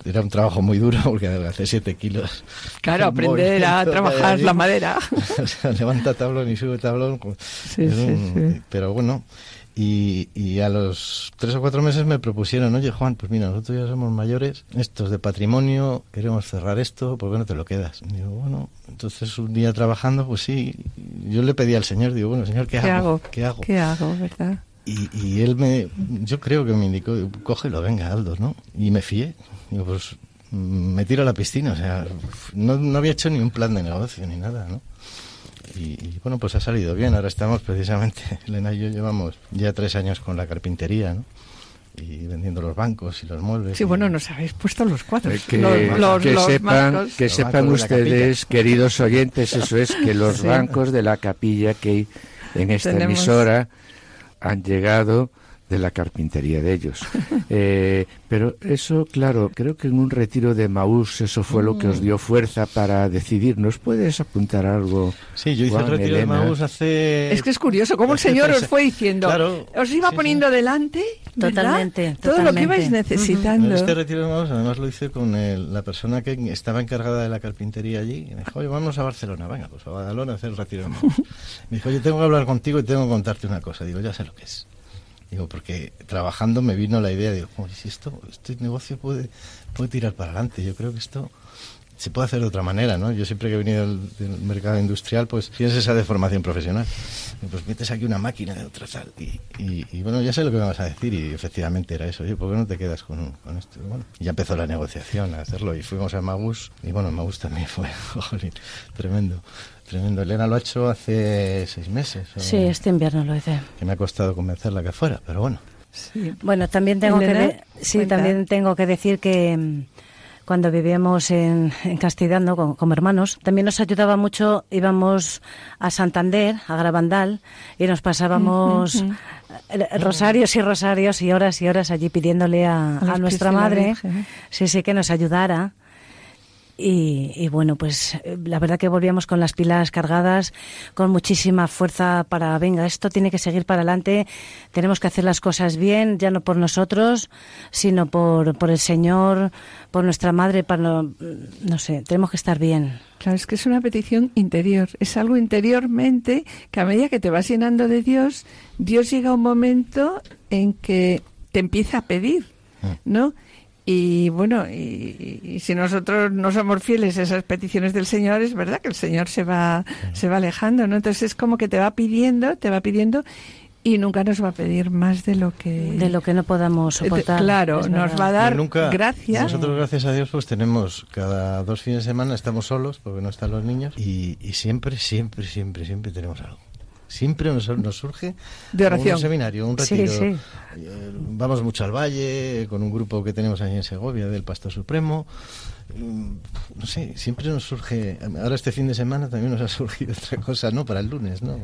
Speaker 4: Era un trabajo muy duro porque hace siete kilos.
Speaker 2: Claro, aprender a trabajar la madera. [laughs]
Speaker 4: O sea, levanta tablón y sube tablón.
Speaker 2: Sí,
Speaker 4: es
Speaker 2: sí.
Speaker 4: Pero bueno, y, y a los tres o cuatro meses me propusieron, oye Juan, pues mira, nosotros ya somos mayores, estos de patrimonio, queremos cerrar esto, ¿por qué no te lo quedas? Y digo, bueno, entonces un día trabajando, pues sí, yo le pedí al Señor, digo, bueno, Señor, ¿qué,
Speaker 2: ¿Qué
Speaker 4: hago?
Speaker 2: hago?
Speaker 4: ¿Qué hago?
Speaker 2: ¿Qué hago, verdad?
Speaker 4: Y, y él me, yo creo que me indicó, cógelo, venga, Aldo, ¿no? Y me fié. Digo, pues mm, me tiro a la piscina, o sea, no, no había hecho ni un plan de negocio ni nada, ¿no? Y, y, bueno, pues ha salido bien. Ahora estamos precisamente, [laughs] Elena y yo llevamos ya tres años con la carpintería, ¿no? Y vendiendo los bancos y los muebles.
Speaker 2: Sí,
Speaker 4: y-
Speaker 2: bueno, nos habéis puesto los cuadros.
Speaker 3: Eh, que,
Speaker 2: los, los-
Speaker 3: que
Speaker 2: los
Speaker 3: sepan,
Speaker 2: marcos.
Speaker 3: que
Speaker 4: Los
Speaker 3: sepan
Speaker 4: bancos
Speaker 3: ustedes, queridos oyentes, eso es, que los [laughs]
Speaker 2: Sí.
Speaker 3: bancos de la capilla que hay en esta
Speaker 2: Tenemos-
Speaker 3: emisora han llegado de la carpintería de ellos. [laughs] Eh, pero eso, claro, creo que en un retiro de Maús eso fue lo que os dio fuerza para decidir. ¿Nos puedes apuntar algo?
Speaker 4: Sí, yo hice
Speaker 3: Juan,
Speaker 4: el retiro
Speaker 3: Elena?
Speaker 4: de Maús hace...
Speaker 2: Es que es curioso cómo el Señor os fue diciendo,
Speaker 4: Claro,
Speaker 2: os iba
Speaker 4: sí,
Speaker 2: poniendo delante, ¿verdad?
Speaker 5: Totalmente,
Speaker 2: todo lo que ibais necesitando.
Speaker 4: Este retiro de Maús además lo hice con el- la persona que estaba encargada de la carpintería allí. Y me dijo, oye, vamos a Barcelona. Venga, pues a Badalona a hacer el retiro de Maús. [laughs] Me dijo, oye, tengo que hablar contigo y tengo que contarte una cosa. Digo, ya sé lo que es. Digo, porque trabajando me vino la idea, digo, "Joder, si esto, este negocio puede, puede tirar para adelante, yo creo que esto se puede hacer de otra manera, ¿no? Yo siempre que he venido del, mercado industrial, pues tienes esa deformación profesional. Pues metes aquí una máquina de otra tal. Y, y- bueno, ya sé lo que me vas a decir y efectivamente era eso. Oye, ¿por qué no te quedas con, con esto? Bueno, ya empezó la negociación a hacerlo y fuimos a Magus y bueno, Magus también fue, [laughs] jolín, tremendo, tremendo. Elena lo ha hecho hace seis meses. o-
Speaker 5: Sí, este invierno lo hice.
Speaker 4: que me ha costado convencerla que fuera, pero bueno.
Speaker 2: Sí.
Speaker 5: Bueno, también tengo que de- sí,
Speaker 2: cuenta.
Speaker 5: también tengo que decir que mm, cuando vivíamos en, en Castellano con- como hermanos, también nos ayudaba mucho, íbamos a Santander, a Gravandal, y nos pasábamos eh, rosarios y rosarios y horas y horas allí pidiéndole a,
Speaker 2: A
Speaker 5: nuestra madre, sí, sí, que nos ayudara. Y, y bueno, pues eh, la verdad que volvíamos con las pilas cargadas, con muchísima fuerza para, venga, esto tiene que seguir para adelante, tenemos que hacer las cosas bien, ya no por nosotros, sino por, por el Señor, por nuestra madre, para, no, no sé, tenemos que estar bien.
Speaker 2: Claro, es que es una petición interior, es algo interiormente que a medida que te vas llenando de Dios, Dios llega a un momento en que te empieza a pedir, ¿no? Y bueno, y, y si nosotros no somos fieles a esas peticiones del Señor, es verdad que el Señor se va, se va alejando, ¿no? Entonces es como que te va pidiendo, te va pidiendo y nunca nos va a pedir más de lo que...
Speaker 5: De lo que no podamos
Speaker 2: de-
Speaker 5: soportar.
Speaker 2: claro, nos va a dar
Speaker 4: nunca,
Speaker 2: gracias.
Speaker 4: Nosotros, gracias a Dios, pues tenemos cada dos fines de semana estamos solos porque no están los niños y, y siempre, siempre, siempre, siempre tenemos algo. Siempre nos, nos surge
Speaker 2: De oración.
Speaker 4: un seminario, un retiro.
Speaker 5: sí.
Speaker 4: Eh, Vamos mucho al valle con un grupo que tenemos ahí en Segovia del Pastor Supremo. Mm, No sé, siempre nos surge. Ahora este fin de semana también nos ha [laughs] surgido otra cosa, ¿no? Para el lunes, ¿no?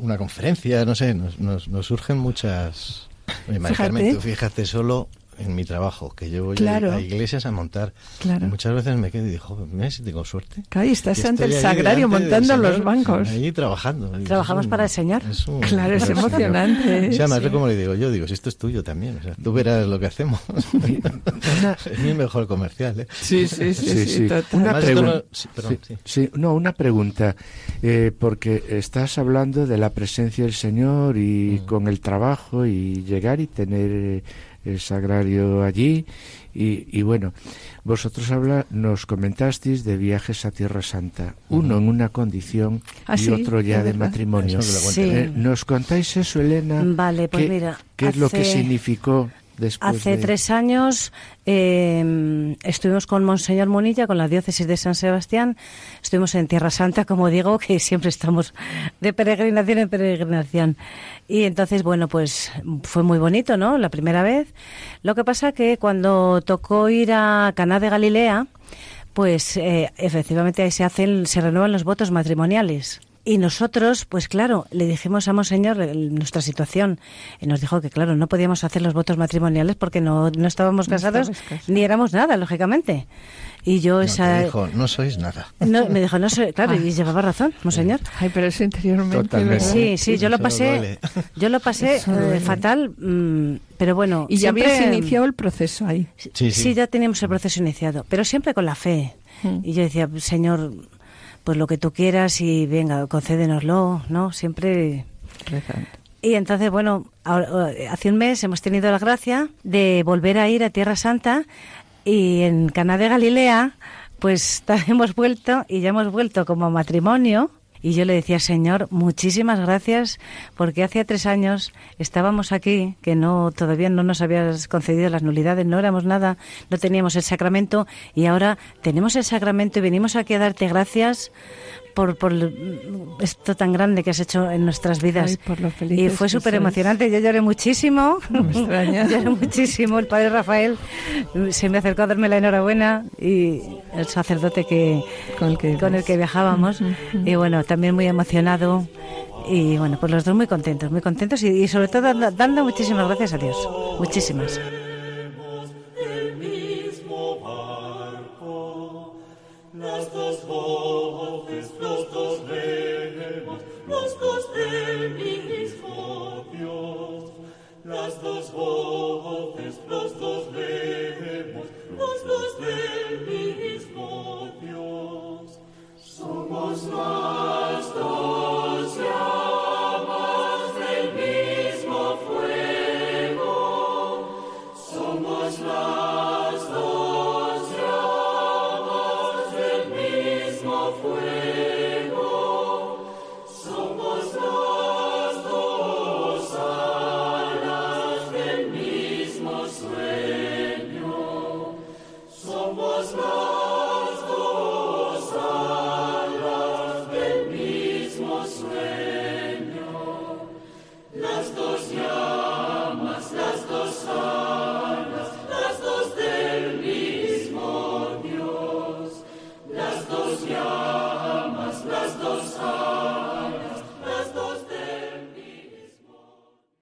Speaker 4: Una conferencia, no sé, nos, nos, nos surgen muchas. Oye, María
Speaker 2: Fíjate.
Speaker 4: Carmen, tú fíjate solo en mi trabajo, que yo voy a-
Speaker 2: Claro.
Speaker 4: a, iglesias a montar.
Speaker 2: Claro.
Speaker 4: Y muchas veces me quedo y digo, mira si tengo suerte.
Speaker 2: Claro, y estás ante el sagrario montando los
Speaker 4: Señor,
Speaker 2: bancos.
Speaker 4: Ahí trabajando. Digo,
Speaker 5: Trabajamos
Speaker 4: un-
Speaker 5: para el Señor.
Speaker 4: es un-
Speaker 2: Claro, es emocionante,
Speaker 4: Sí, además,
Speaker 2: sí.
Speaker 4: es como le digo yo, digo, si esto es tuyo también, o sea, tú verás lo que hacemos. [laughs] [laughs] es mi mejor comercial, ¿eh?
Speaker 2: Sí, sí, sí, sí,
Speaker 3: Sí, sí.
Speaker 2: total.
Speaker 3: Una
Speaker 4: Además, esto
Speaker 3: pregunta.
Speaker 4: no- sí, perdón,
Speaker 3: Sí,
Speaker 4: sí.
Speaker 3: sí, no, una pregunta, eh, porque estás hablando de la presencia del Señor y
Speaker 4: Mm.
Speaker 3: con el trabajo y llegar y tener eh, el sagrario allí y, y bueno, vosotros habla, nos comentasteis de viajes a Tierra Santa, uno en una condición
Speaker 2: Ah,
Speaker 3: y
Speaker 2: sí,
Speaker 3: otro ya de matrimonio.
Speaker 4: Cuente.
Speaker 5: Sí.
Speaker 3: Eh, ¿Nos contáis eso, Elena?
Speaker 5: Vale, pues
Speaker 3: ¿Qué-
Speaker 5: mira,
Speaker 3: ¿Qué es lo que significó después
Speaker 5: Hace
Speaker 3: de-
Speaker 5: tres años eh, estuvimos con Monseñor Munilla, con la diócesis de San Sebastián. Estuvimos en Tierra Santa, como digo, que siempre estamos de peregrinación en peregrinación. Y entonces, bueno, pues fue muy bonito, ¿no? La primera vez. Lo que pasa que cuando tocó ir a Caná de Galilea, pues eh, efectivamente ahí se hacen, se renuevan los votos matrimoniales. Y nosotros, pues claro, le dijimos a Monseñor nuestra situación. Y nos dijo que, claro, no podíamos hacer los votos matrimoniales porque no, no estábamos
Speaker 2: No
Speaker 5: casados ni éramos nada, lógicamente. Y yo
Speaker 4: No,
Speaker 5: esa...
Speaker 4: dijo, no sois nada.
Speaker 5: no, me dijo, no sé, claro,
Speaker 2: Ah.
Speaker 5: y llevaba razón, Monseñor.
Speaker 2: Ay, pero eso interiormente.
Speaker 3: Totalmente.
Speaker 5: Sí, sí, yo lo pasé, yo lo pasé eh, fatal, mm, pero bueno.
Speaker 2: Y ya
Speaker 5: siempre-
Speaker 2: habías iniciado el proceso ahí.
Speaker 5: Sí,
Speaker 4: Sí,
Speaker 5: sí.
Speaker 4: sí.
Speaker 5: ya teníamos el proceso iniciado, pero siempre con la fe.
Speaker 2: Mm.
Speaker 5: Y yo decía, Señor, pues lo que tú quieras y venga, concédenoslo, ¿no? Siempre.
Speaker 2: Rezando.
Speaker 5: Y entonces, bueno, hace un mes hemos tenido la gracia de volver a ir a Tierra Santa y en Caná de Galilea, pues [laughs] hemos vuelto y ya hemos vuelto como matrimonio. Y yo le decía, Señor, muchísimas gracias, porque hace tres años estábamos aquí, que no todavía no nos habías concedido las nulidades, no éramos nada, no teníamos el sacramento, y ahora tenemos el sacramento y venimos aquí a darte gracias por, por esto tan grande que has hecho en nuestras vidas.
Speaker 2: Ay, por lo
Speaker 5: y fue súper emocionante, yo lloré muchísimo,
Speaker 2: No me extraña. [laughs]
Speaker 5: lloré muchísimo, el padre Rafael se me acercó a darme la enhorabuena y el sacerdote que
Speaker 2: Con el que,
Speaker 5: con el que viajábamos. Y bueno, también muy emocionado. Y bueno, pues los dos muy contentos, muy contentos y, y sobre todo dando, dando muchísimas gracias a Dios, muchísimas.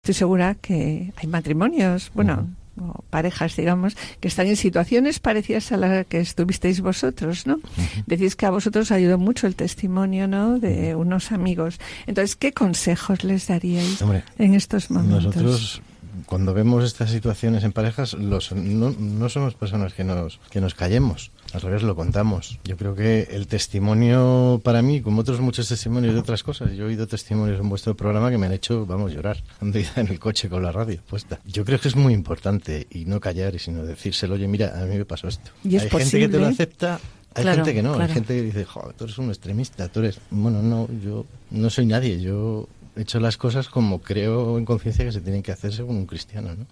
Speaker 2: Estoy segura que hay matrimonios, bueno, o parejas, digamos, que están en situaciones parecidas a la que estuvisteis vosotros, ¿no? Decís que a vosotros ayudó mucho el testimonio, ¿no? De unos amigos. Entonces, ¿qué consejos les daríais
Speaker 4: Hombre,
Speaker 2: en estos momentos?
Speaker 4: Nosotros, cuando vemos estas situaciones en parejas, los, no, no somos personas que nos, que nos callemos. Al revés, lo contamos. Yo creo que el testimonio, para mí, como otros muchos testimonios de otras cosas, yo he oído testimonios en vuestro programa que me han hecho, vamos, llorar. [laughs] Ando en el coche con la radio puesta. Yo creo que es muy importante y no callar, y sino decírselo, oye, mira, a mí me pasó esto.
Speaker 2: Y es
Speaker 4: Hay gente que te lo acepta. Hay
Speaker 5: Claro,
Speaker 4: gente que no,
Speaker 5: claro.
Speaker 4: hay gente que dice, joder, tú eres un extremista, tú eres... Bueno, no, yo no soy nadie, yo hecho las cosas como creo en conciencia que se tienen que hacer según un cristiano, ¿no?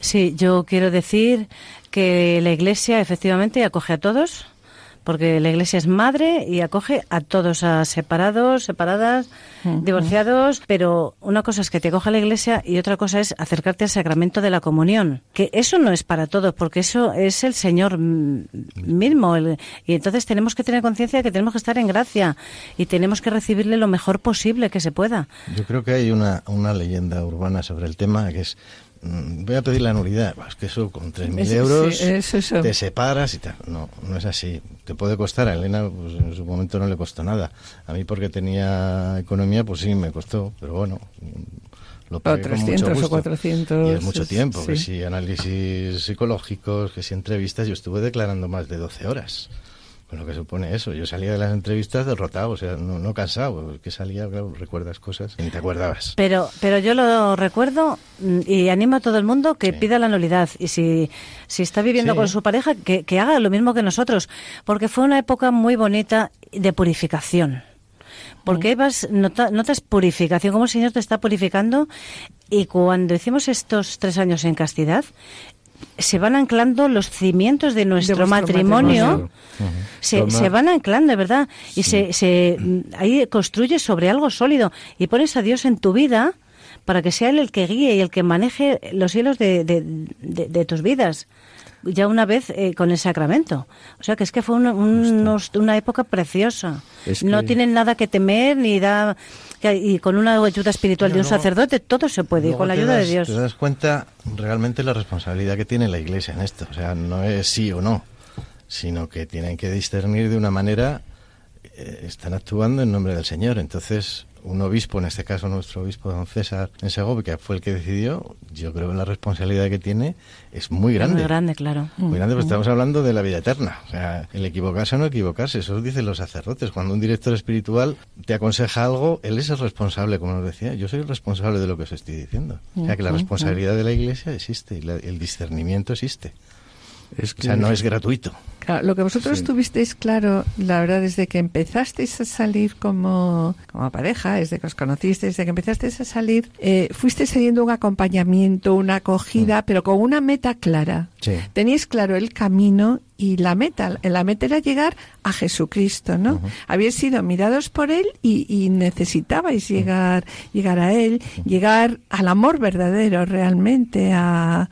Speaker 5: Sí, yo quiero decir que la Iglesia efectivamente acoge a todos, porque la iglesia es madre y acoge a todos, a separados, separadas, divorciados, pero una cosa es que te acoja la iglesia y otra cosa es acercarte al sacramento de la comunión, que eso no es para todos, porque eso es el Señor mismo, el- y entonces tenemos que tener conciencia de que tenemos que estar en gracia y tenemos que recibirle lo mejor posible que se pueda.
Speaker 4: Yo creo que hay una, una leyenda urbana sobre el tema que es voy a pedir la nulidad. Es que eso con 3.000
Speaker 2: Es-
Speaker 4: euros
Speaker 2: sí, es eso.
Speaker 4: te separas y tal. No, no es así. Te puede costar. A Elena pues, en su momento no le costó nada. A mí porque tenía economía, pues sí, me costó. Pero bueno, mm, lo
Speaker 2: O
Speaker 4: pagué con
Speaker 2: 300
Speaker 4: mucho
Speaker 2: o
Speaker 4: gusto.
Speaker 2: 400,
Speaker 4: Y es mucho tiempo. Que
Speaker 2: sí.
Speaker 4: si análisis psicológicos, que si entrevistas, yo estuve declarando más de 12 horas. Con lo que supone eso. Yo salía de las entrevistas derrotado, o sea, no, no cansado. Que salía, claro, recuerdas cosas que ni te acordabas.
Speaker 5: Pero, pero yo lo recuerdo mm, y animo a todo el mundo que
Speaker 4: Sí.
Speaker 5: pida la nulidad. Y si, si está viviendo
Speaker 4: Sí.
Speaker 5: con su pareja, que, que haga lo mismo que nosotros. Porque fue una época muy bonita de purificación. Porque vas, nota- notas purificación, como el Señor te está purificando. Y cuando hicimos estos tres años en castidad, se van anclando los cimientos de nuestro, matrimonio.
Speaker 2: matrimonio.
Speaker 5: Se, se van anclando, de verdad. Y se, se, mm, ahí construyes sobre algo sólido y pones a Dios en tu vida para que sea Él el que guíe y el que maneje los hilos de, de, de- de tus vidas. Ya una vez eh, con el sacramento. O sea que es que fue una, unos- una época preciosa.
Speaker 3: Es
Speaker 5: No tienen nada que temer ni da. Y con una ayuda espiritual de un
Speaker 4: luego-
Speaker 5: sacerdote todo se puede, y con la ayuda
Speaker 4: das-
Speaker 5: de Dios.
Speaker 4: Te das cuenta realmente la responsabilidad que tiene la Iglesia en esto. O sea, no es sí o no, sino que tienen que discernir de una manera. eh, están actuando en nombre del Señor. Entonces, un obispo, en este caso nuestro obispo don César en Segovia, que fue el que decidió, yo creo que la responsabilidad que tiene es muy grande.
Speaker 5: Muy grande, claro.
Speaker 4: Muy grande, pues estamos hablando de la vida eterna. O sea, el equivocarse o no equivocarse, eso dicen los sacerdotes. Cuando un director espiritual te aconseja algo, él es el responsable, como nos decía. Yo soy el responsable de lo que os estoy diciendo. O sea, que la responsabilidad de la iglesia existe y la- el discernimiento existe.
Speaker 3: Es
Speaker 4: O sea, no es gratuito.
Speaker 2: Claro, lo que vosotros
Speaker 3: Sí.
Speaker 2: tuvisteis claro, la verdad, desde que empezasteis a salir como, como pareja, desde que os conocisteis, desde que empezasteis a salir, eh, fuisteis teniendo un acompañamiento, una acogida, pero con una meta clara.
Speaker 4: Sí.
Speaker 2: Teníais claro el camino y la meta. La meta era llegar a Jesucristo, ¿no? Habíais sido mirados por Él y, y necesitabais llegar, llegar a Él, llegar al amor verdadero realmente, a,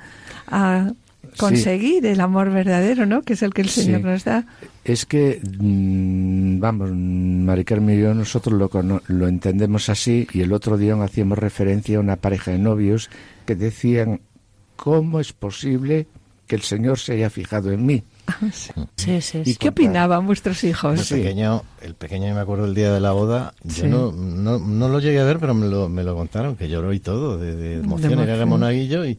Speaker 2: a conseguir el amor verdadero, ¿no? Que es el que el
Speaker 3: Sí.
Speaker 2: Señor nos da.
Speaker 3: Es que, mm, vamos, Mari Carmen y yo nosotros lo, lo entendemos así y el otro día hacíamos referencia a una pareja de novios que decían, ¿cómo es posible que el Señor se haya fijado en mí?
Speaker 5: Sí, sí,
Speaker 3: ¿Y
Speaker 5: sí.
Speaker 2: ¿Qué opinaban vuestros hijos?
Speaker 4: El pequeño, el pequeño, yo me acuerdo el día de la boda, yo
Speaker 2: Sí.
Speaker 4: no, no, no lo llegué a ver, pero me lo, me lo contaron, que lloró y todo, de, de emoción, era
Speaker 2: emoción.
Speaker 4: monaguillo y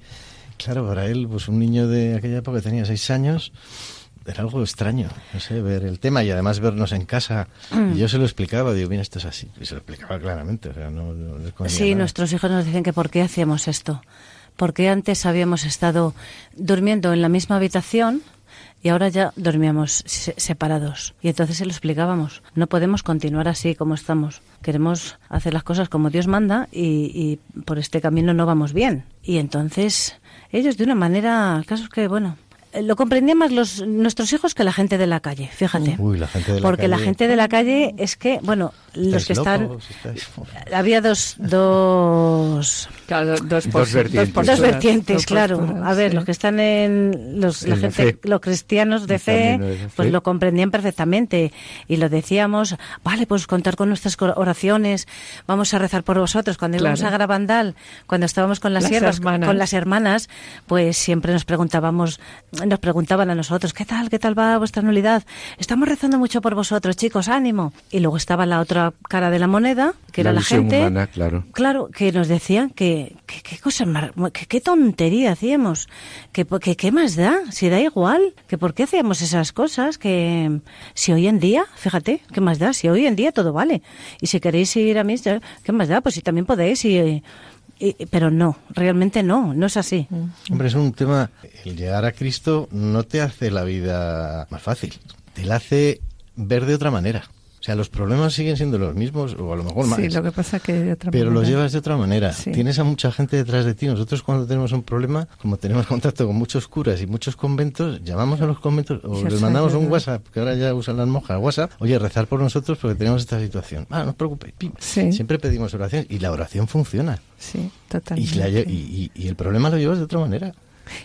Speaker 4: claro, para él, pues un niño de aquella época que tenía seis años, era algo extraño, no sé, ver el tema y además vernos en casa. Y yo se lo explicaba, digo, bien, esto es así. Y se lo explicaba claramente, o sea, no, no
Speaker 5: Sí,
Speaker 4: nada.
Speaker 5: nuestros hijos nos dicen que por qué hacíamos esto. Porque antes habíamos estado durmiendo en la misma habitación y ahora ya dormíamos se- separados. Y entonces se lo explicábamos. No podemos continuar así como estamos. Queremos hacer las cosas como Dios manda y, y por este camino no vamos bien. Y entonces ellos de una manera, el caso es que, bueno, lo comprendían más los, nuestros hijos que la gente de la calle, fíjate.
Speaker 4: Uy, la gente de la
Speaker 5: Porque la gente de la calle es que, bueno, los que están...
Speaker 4: estáis-
Speaker 5: Había dos, dos,
Speaker 2: Claro, dos,
Speaker 3: Dos vertientes.
Speaker 2: posturas,
Speaker 5: dos vertientes,
Speaker 2: dos
Speaker 5: claro.
Speaker 2: posturas,
Speaker 5: A ver,
Speaker 2: sí.
Speaker 5: los que están en los, la
Speaker 3: En la
Speaker 5: gente,
Speaker 3: fe.
Speaker 5: los cristianos de fe,
Speaker 3: de
Speaker 5: pues lo comprendían perfectamente y lo decíamos. Vale, pues contar con nuestras oraciones. Vamos a rezar por vosotros. Cuando íbamos a Garabandal, cuando estábamos con las,
Speaker 2: Las
Speaker 5: siervas,
Speaker 2: hermanas.
Speaker 5: con las hermanas, pues siempre nos preguntábamos, nos preguntaban a nosotros, ¿qué tal, qué tal va vuestra nulidad? Estamos rezando mucho por vosotros, chicos, ánimo. Y luego estaba la otra cara de la moneda, que
Speaker 3: La
Speaker 5: era la gente.
Speaker 3: humana, claro.
Speaker 5: Claro, que nos decían que qué cosa mar- que qué tontería hacíamos, que qué más da, si da igual, que por qué hacíamos esas cosas, que si hoy en día, fíjate, qué más da, si hoy en día todo vale. Y si queréis ir a misa, qué más da, pues si también podéis y, pero no, realmente no, no es así.
Speaker 4: Hombre, es un tema. El llegar a Cristo no te hace la vida más fácil, te la hace ver de otra manera. O sea, los problemas siguen siendo los mismos, o a lo mejor más.
Speaker 2: Sí, lo que pasa que de otra
Speaker 4: Pero los llevas de otra manera.
Speaker 2: Sí.
Speaker 4: Tienes a mucha gente detrás de ti. Nosotros cuando tenemos un problema, como tenemos contacto con muchos curas y muchos conventos, llamamos a los conventos o les mandamos un. WhatsApp, que ahora ya usan las monjas, WhatsApp, oye, rezar por nosotros porque tenemos esta situación. Ah, no os preocupéis. pim.
Speaker 2: Sí.
Speaker 4: Siempre pedimos oración y la oración funciona.
Speaker 2: Sí,
Speaker 4: Y,
Speaker 2: totalmente.
Speaker 4: la lle- y- y- y el problema lo llevas de otra manera.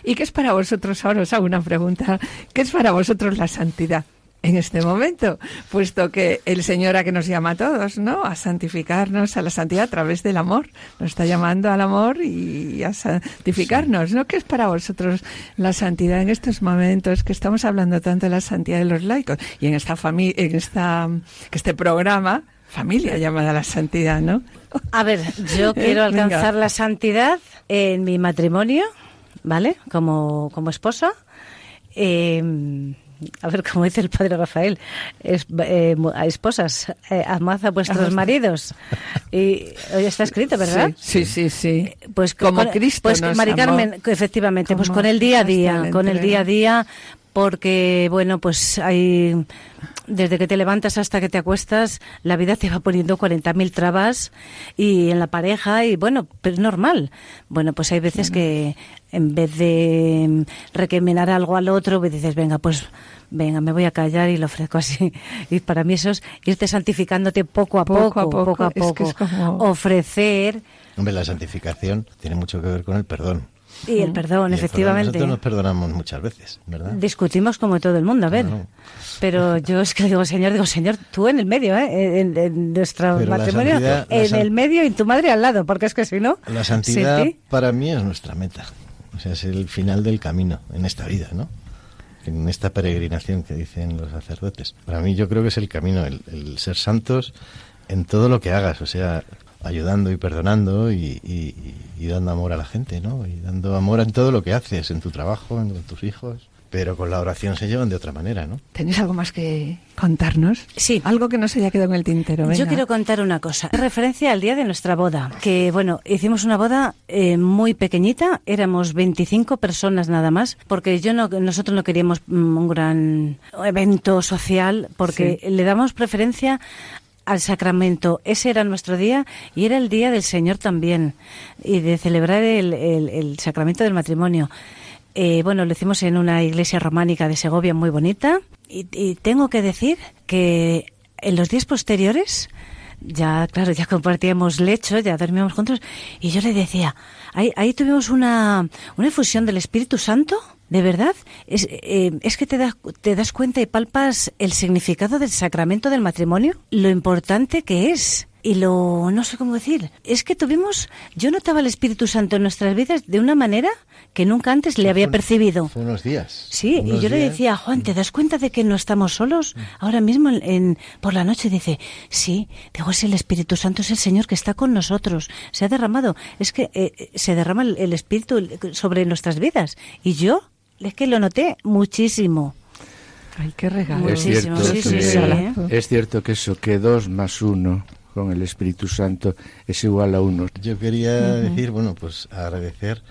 Speaker 2: ¿Y qué es para vosotros, ahora os hago una pregunta, qué es para vosotros la santidad en este momento? Puesto que el Señor a que nos llama a todos, ¿no? A santificarnos a la santidad a través del amor. Nos está llamando al amor y a santificarnos, ¿no? ¿Qué es para vosotros la santidad en estos momentos que estamos hablando tanto de la santidad de los laicos y en esta familia, en esta, que este programa, familia llamada la santidad, ¿no?
Speaker 5: A ver, yo [laughs] quiero
Speaker 2: Venga.
Speaker 5: alcanzar la santidad en mi matrimonio, ¿vale? Como, como esposa. Eh, [laughs] a ver, como dice el padre Rafael, es- eh, esposas, eh, amad a vuestros maridos. Y hoy está escrito, ¿verdad?
Speaker 2: Sí, sí, sí.
Speaker 5: Pues
Speaker 2: como
Speaker 5: con-
Speaker 2: Cristo
Speaker 5: pues
Speaker 2: nos
Speaker 5: Mari
Speaker 2: amó.
Speaker 5: Carmen, efectivamente, pues con el día a día, con el día a día, porque bueno, pues hay desde que te levantas hasta que te acuestas, la vida te va poniendo 40.000 trabas y en la pareja y bueno, pero es normal. Bueno, pues hay veces que en vez de recriminar algo al otro, pues dices, venga, pues venga, me voy a callar y lo ofrezco así. [laughs] Y para mí eso es irte santificándote poco a
Speaker 2: Poco
Speaker 5: poco,
Speaker 2: a poco,
Speaker 5: poco a
Speaker 2: es que
Speaker 5: poco,
Speaker 2: es como-
Speaker 5: ofrecer
Speaker 4: Hombre, la santificación tiene mucho que ver con el perdón.
Speaker 5: Y el perdón,
Speaker 4: Y el
Speaker 5: efectivamente.
Speaker 4: Nosotros nos perdonamos muchas veces, ¿verdad?
Speaker 5: Discutimos como todo el mundo, a ver.
Speaker 4: Claro.
Speaker 5: Pero yo es que digo, Señor, digo, Señor, tú en el medio, ¿eh? En, en nuestro
Speaker 4: Pero la
Speaker 5: matrimonio,
Speaker 4: santidad-
Speaker 5: en
Speaker 4: san-
Speaker 5: el medio y tu madre al lado, porque es que si no.
Speaker 4: La santidad
Speaker 5: ti-
Speaker 4: para mí es nuestra meta. O sea, es el final del camino en esta vida, ¿no? En esta peregrinación que dicen los sacerdotes. Para mí yo creo que es el camino, el, el ser santos en todo lo que hagas, o sea, ayudando y perdonando y, y- y dando amor a la gente, ¿no? Y dando amor en todo lo que haces, en tu trabajo, en, con tus hijos. Pero con la oración se llevan de otra manera, ¿no?
Speaker 2: ¿Tenéis algo más que contarnos?
Speaker 5: Sí.
Speaker 2: Algo que no se haya quedado en el tintero.
Speaker 5: Yo
Speaker 2: venga.
Speaker 5: quiero contar una cosa. En referencia al día de nuestra boda. Que, bueno, hicimos una boda eh, muy pequeñita. Éramos 25 personas nada más. Porque yo no, nosotros no queríamos mm, un gran evento social. Porque le damos preferencia al sacramento. Ese era nuestro día y era el día del Señor también. Y de celebrar el, el- sacramento del matrimonio. Eh, bueno, lo hicimos en una iglesia románica de Segovia muy bonita. Y, y tengo que decir que en los días posteriores, ya, claro, ya compartíamos lecho, ya dormíamos juntos, y yo le decía, ahí, ahí tuvimos una, una efusión del Espíritu Santo, de verdad, es, eh, es que te das, te das cuenta y palpas el significado del sacramento del matrimonio, lo importante que es. Y lo, no sé cómo decir, es que tuvimos, yo notaba el Espíritu Santo en nuestras vidas de una manera que nunca antes le había percibido.
Speaker 4: Fue unos días.
Speaker 5: Sí, y yo le decía, Juan, ¿te das cuenta de que no estamos solos? Ahora mismo en, en- por la noche dice, sí, digo, es el Espíritu Santo, es el Señor que está con nosotros, se ha derramado, es que eh, eh, se derrama el, el Espíritu sobre nuestras vidas. Y yo, es que lo noté muchísimo.
Speaker 2: Ay, qué regalo.
Speaker 3: Es
Speaker 5: Muchísimo,
Speaker 3: cierto,
Speaker 5: sí, sí,
Speaker 3: que,
Speaker 5: sí, ¿eh?
Speaker 3: es cierto que eso, que dos más uno con el Espíritu Santo es igual a uno.
Speaker 4: Yo quería decir, bueno, pues agradecer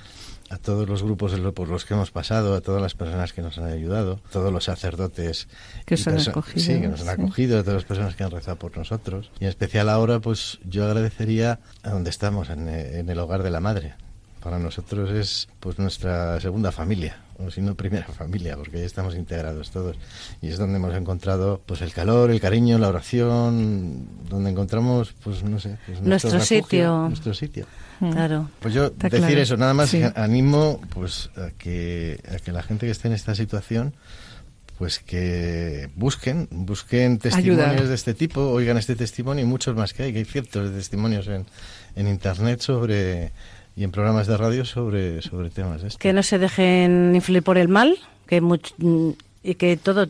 Speaker 4: a todos los grupos por los que hemos pasado, a todas las personas que nos han ayudado, a todos los sacerdotes
Speaker 2: Que han acogido,
Speaker 4: sí, que nos han
Speaker 2: sí.
Speaker 4: acogido, a todas las personas que han rezado por nosotros. Y en especial ahora, pues yo agradecería a donde estamos, en, en el hogar de la madre. Para nosotros es pues nuestra segunda familia, o si no primera [laughs] familia, porque ahí estamos integrados todos. Y es donde hemos encontrado pues el calor, el cariño, la oración, donde encontramos, pues no sé, pues
Speaker 5: Nuestro
Speaker 4: refugio,
Speaker 5: sitio.
Speaker 4: Nuestro sitio.
Speaker 5: Claro.
Speaker 4: Pues yo
Speaker 2: Está
Speaker 4: decir
Speaker 2: claro.
Speaker 4: eso, nada más
Speaker 2: Sí. [laughs]
Speaker 4: animo pues a que, a que la gente que esté en esta situación pues que busquen, busquen testimonios
Speaker 2: Ayudar.
Speaker 4: de este tipo, oigan este testimonio y muchos más que hay, que hay cientos de testimonios en, en internet sobre y en programas de radio sobre, sobre temas de estos.
Speaker 5: Que no se dejen influir por el mal, que much- y que todo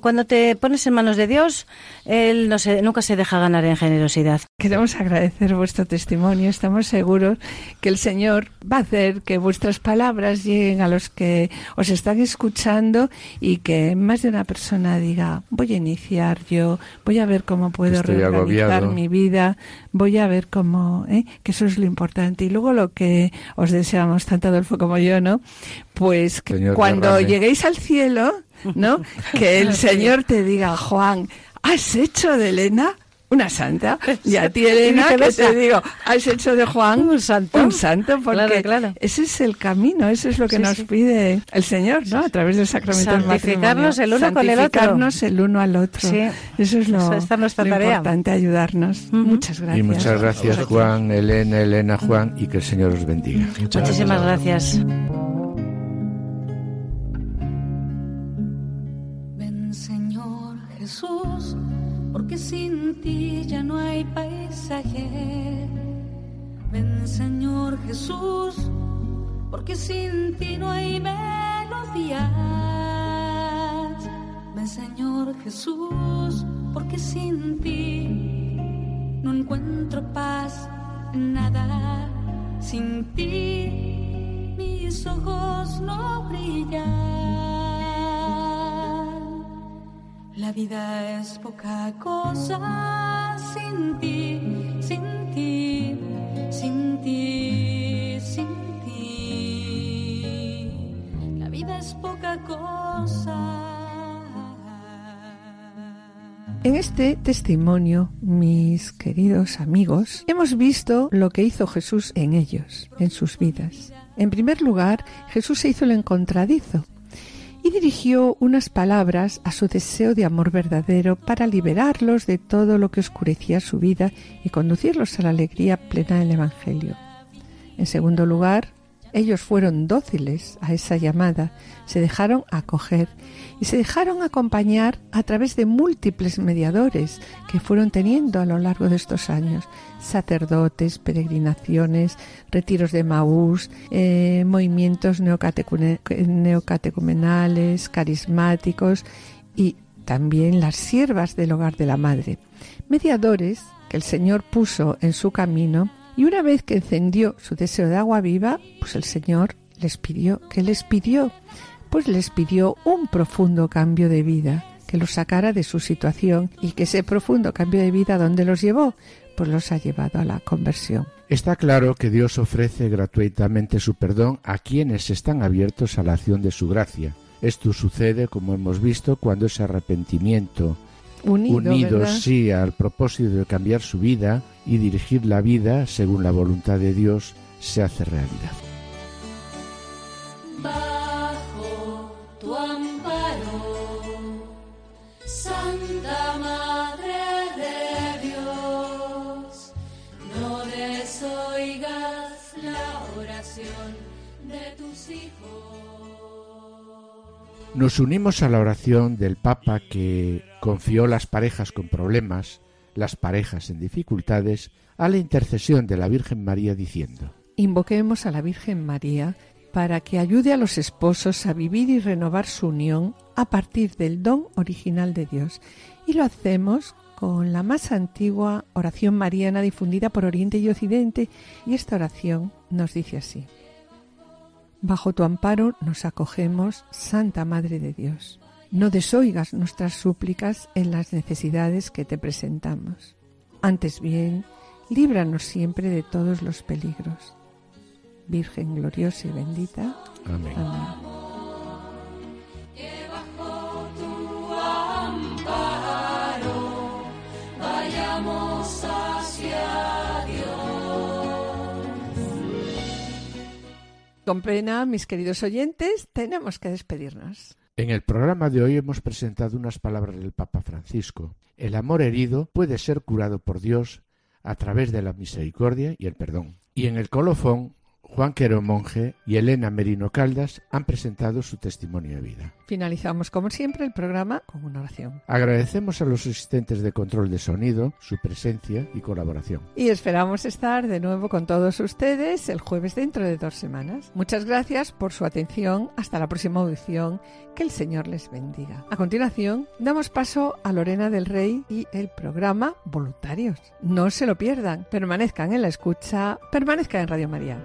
Speaker 5: cuando te pones en manos de Dios, él no se, nunca se deja ganar en generosidad.
Speaker 2: Queremos agradecer vuestro testimonio. Estamos seguros que el Señor va a hacer que vuestras palabras lleguen a los que os están escuchando y que más de una persona diga, voy a iniciar yo, voy a ver cómo puedo
Speaker 3: Estoy
Speaker 2: reorganizar
Speaker 3: agobiado.
Speaker 2: mi vida, voy a ver cómo, ¿eh? que eso es lo importante. Y luego lo que os deseamos, tanto Adolfo como yo, ¿no? Pues que
Speaker 3: Señor,
Speaker 2: cuando
Speaker 3: derrame.
Speaker 2: lleguéis al cielo, ¿no? [laughs] Que el Señor te diga, Juan, ¿has hecho de Elena? Una santa. Y a ti, Elena, que te digo, has hecho de Juan
Speaker 5: Un santo.
Speaker 2: Un santo, porque
Speaker 5: Claro, claro.
Speaker 2: ese es el camino, eso es lo que
Speaker 5: Sí,
Speaker 2: nos
Speaker 5: sí.
Speaker 2: pide el Señor, ¿no? A través del sacramento del
Speaker 5: Santificarnos el uno con el otro.
Speaker 2: Santificarnos el uno al otro.
Speaker 5: Sí.
Speaker 2: Eso es lo,
Speaker 5: Esa- esta es nuestra
Speaker 2: lo
Speaker 5: tarea.
Speaker 2: importante, ayudarnos. Muchas gracias.
Speaker 3: Y muchas gracias Juan, Elena, Elena, Juan y que el Señor os bendiga.
Speaker 5: Muchísimas gracias.
Speaker 6: Ven Señor Jesús, porque sin ti no hay melodías. Ven Señor Jesús, porque sin ti no encuentro paz en nada. Sin ti mis ojos no brillan. La vida es poca cosa sin ti, sin ti, sin ti, sin ti. La vida es poca cosa.
Speaker 2: En este testimonio, mis queridos amigos, hemos visto lo que hizo Jesús en ellos, en sus vidas. En primer lugar, Jesús se hizo el encontradizo y dirigió unas palabras a su deseo de amor verdadero para liberarlos de todo lo que oscurecía su vida y conducirlos a la alegría plena del Evangelio. En segundo lugar, ellos fueron dóciles a esa llamada, se dejaron acoger y se dejaron acompañar a través de múltiples mediadores que fueron teniendo a lo largo de estos años, sacerdotes, peregrinaciones, retiros de Maús, eh, movimientos neocatecumenales, carismáticos y también las siervas del hogar de la madre, mediadores que el Señor puso en su camino y una vez que encendió su deseo de agua viva, pues el Señor les pidió, ¿qué les pidió? Pues les pidió un profundo cambio de vida, que los sacara de su situación y que ese profundo cambio de vida, ¿dónde los llevó? Pues los ha llevado a la conversión.
Speaker 3: Está claro que Dios ofrece gratuitamente su perdón a quienes están abiertos a la acción de su gracia. Esto sucede, como hemos visto, cuando ese arrepentimiento
Speaker 2: Unido,
Speaker 3: unidos
Speaker 2: ¿verdad?
Speaker 3: sí al propósito de cambiar su vida y dirigir la vida según la voluntad de Dios se hace realidad.
Speaker 6: Bajo tu amparo, Santa Madre de Dios, no desoigas la oración de tus hijos.
Speaker 3: Nos unimos a la oración del Papa que confió las parejas con problemas, las parejas en dificultades, a la intercesión de la Virgen María diciendo,
Speaker 2: Invoquemos a la Virgen María para que ayude a los esposos a vivir y renovar su unión a partir del don original de Dios. Y lo hacemos con la más antigua oración mariana difundida por Oriente y Occidente. Y esta oración nos dice así. Bajo tu amparo nos acogemos, Santa Madre de Dios. No desoigas nuestras súplicas en las necesidades que te presentamos. Antes bien, líbranos siempre de todos los peligros. Virgen gloriosa y bendita.
Speaker 3: Amén.
Speaker 2: Amén. Con pena, mis queridos oyentes, tenemos que despedirnos.
Speaker 3: En el programa de hoy hemos presentado unas palabras del Papa Francisco. El amor herido puede ser curado por Dios a través de la misericordia y el perdón. Y en el colofón, Juan Quero Monje y Elena Merino Caldas han presentado su testimonio de vida.
Speaker 2: Finalizamos, como siempre, el programa con una oración.
Speaker 3: Agradecemos a los asistentes de control de sonido su presencia y colaboración.
Speaker 2: Y esperamos estar de nuevo con todos ustedes el jueves dentro de dos semanas. Muchas gracias por su atención. Hasta la próxima audición. Que el Señor les bendiga. A continuación, damos paso a Lorena del Rey y el programa Voluntarios. No se lo pierdan. Permanezcan en la escucha. Permanezcan en Radio María.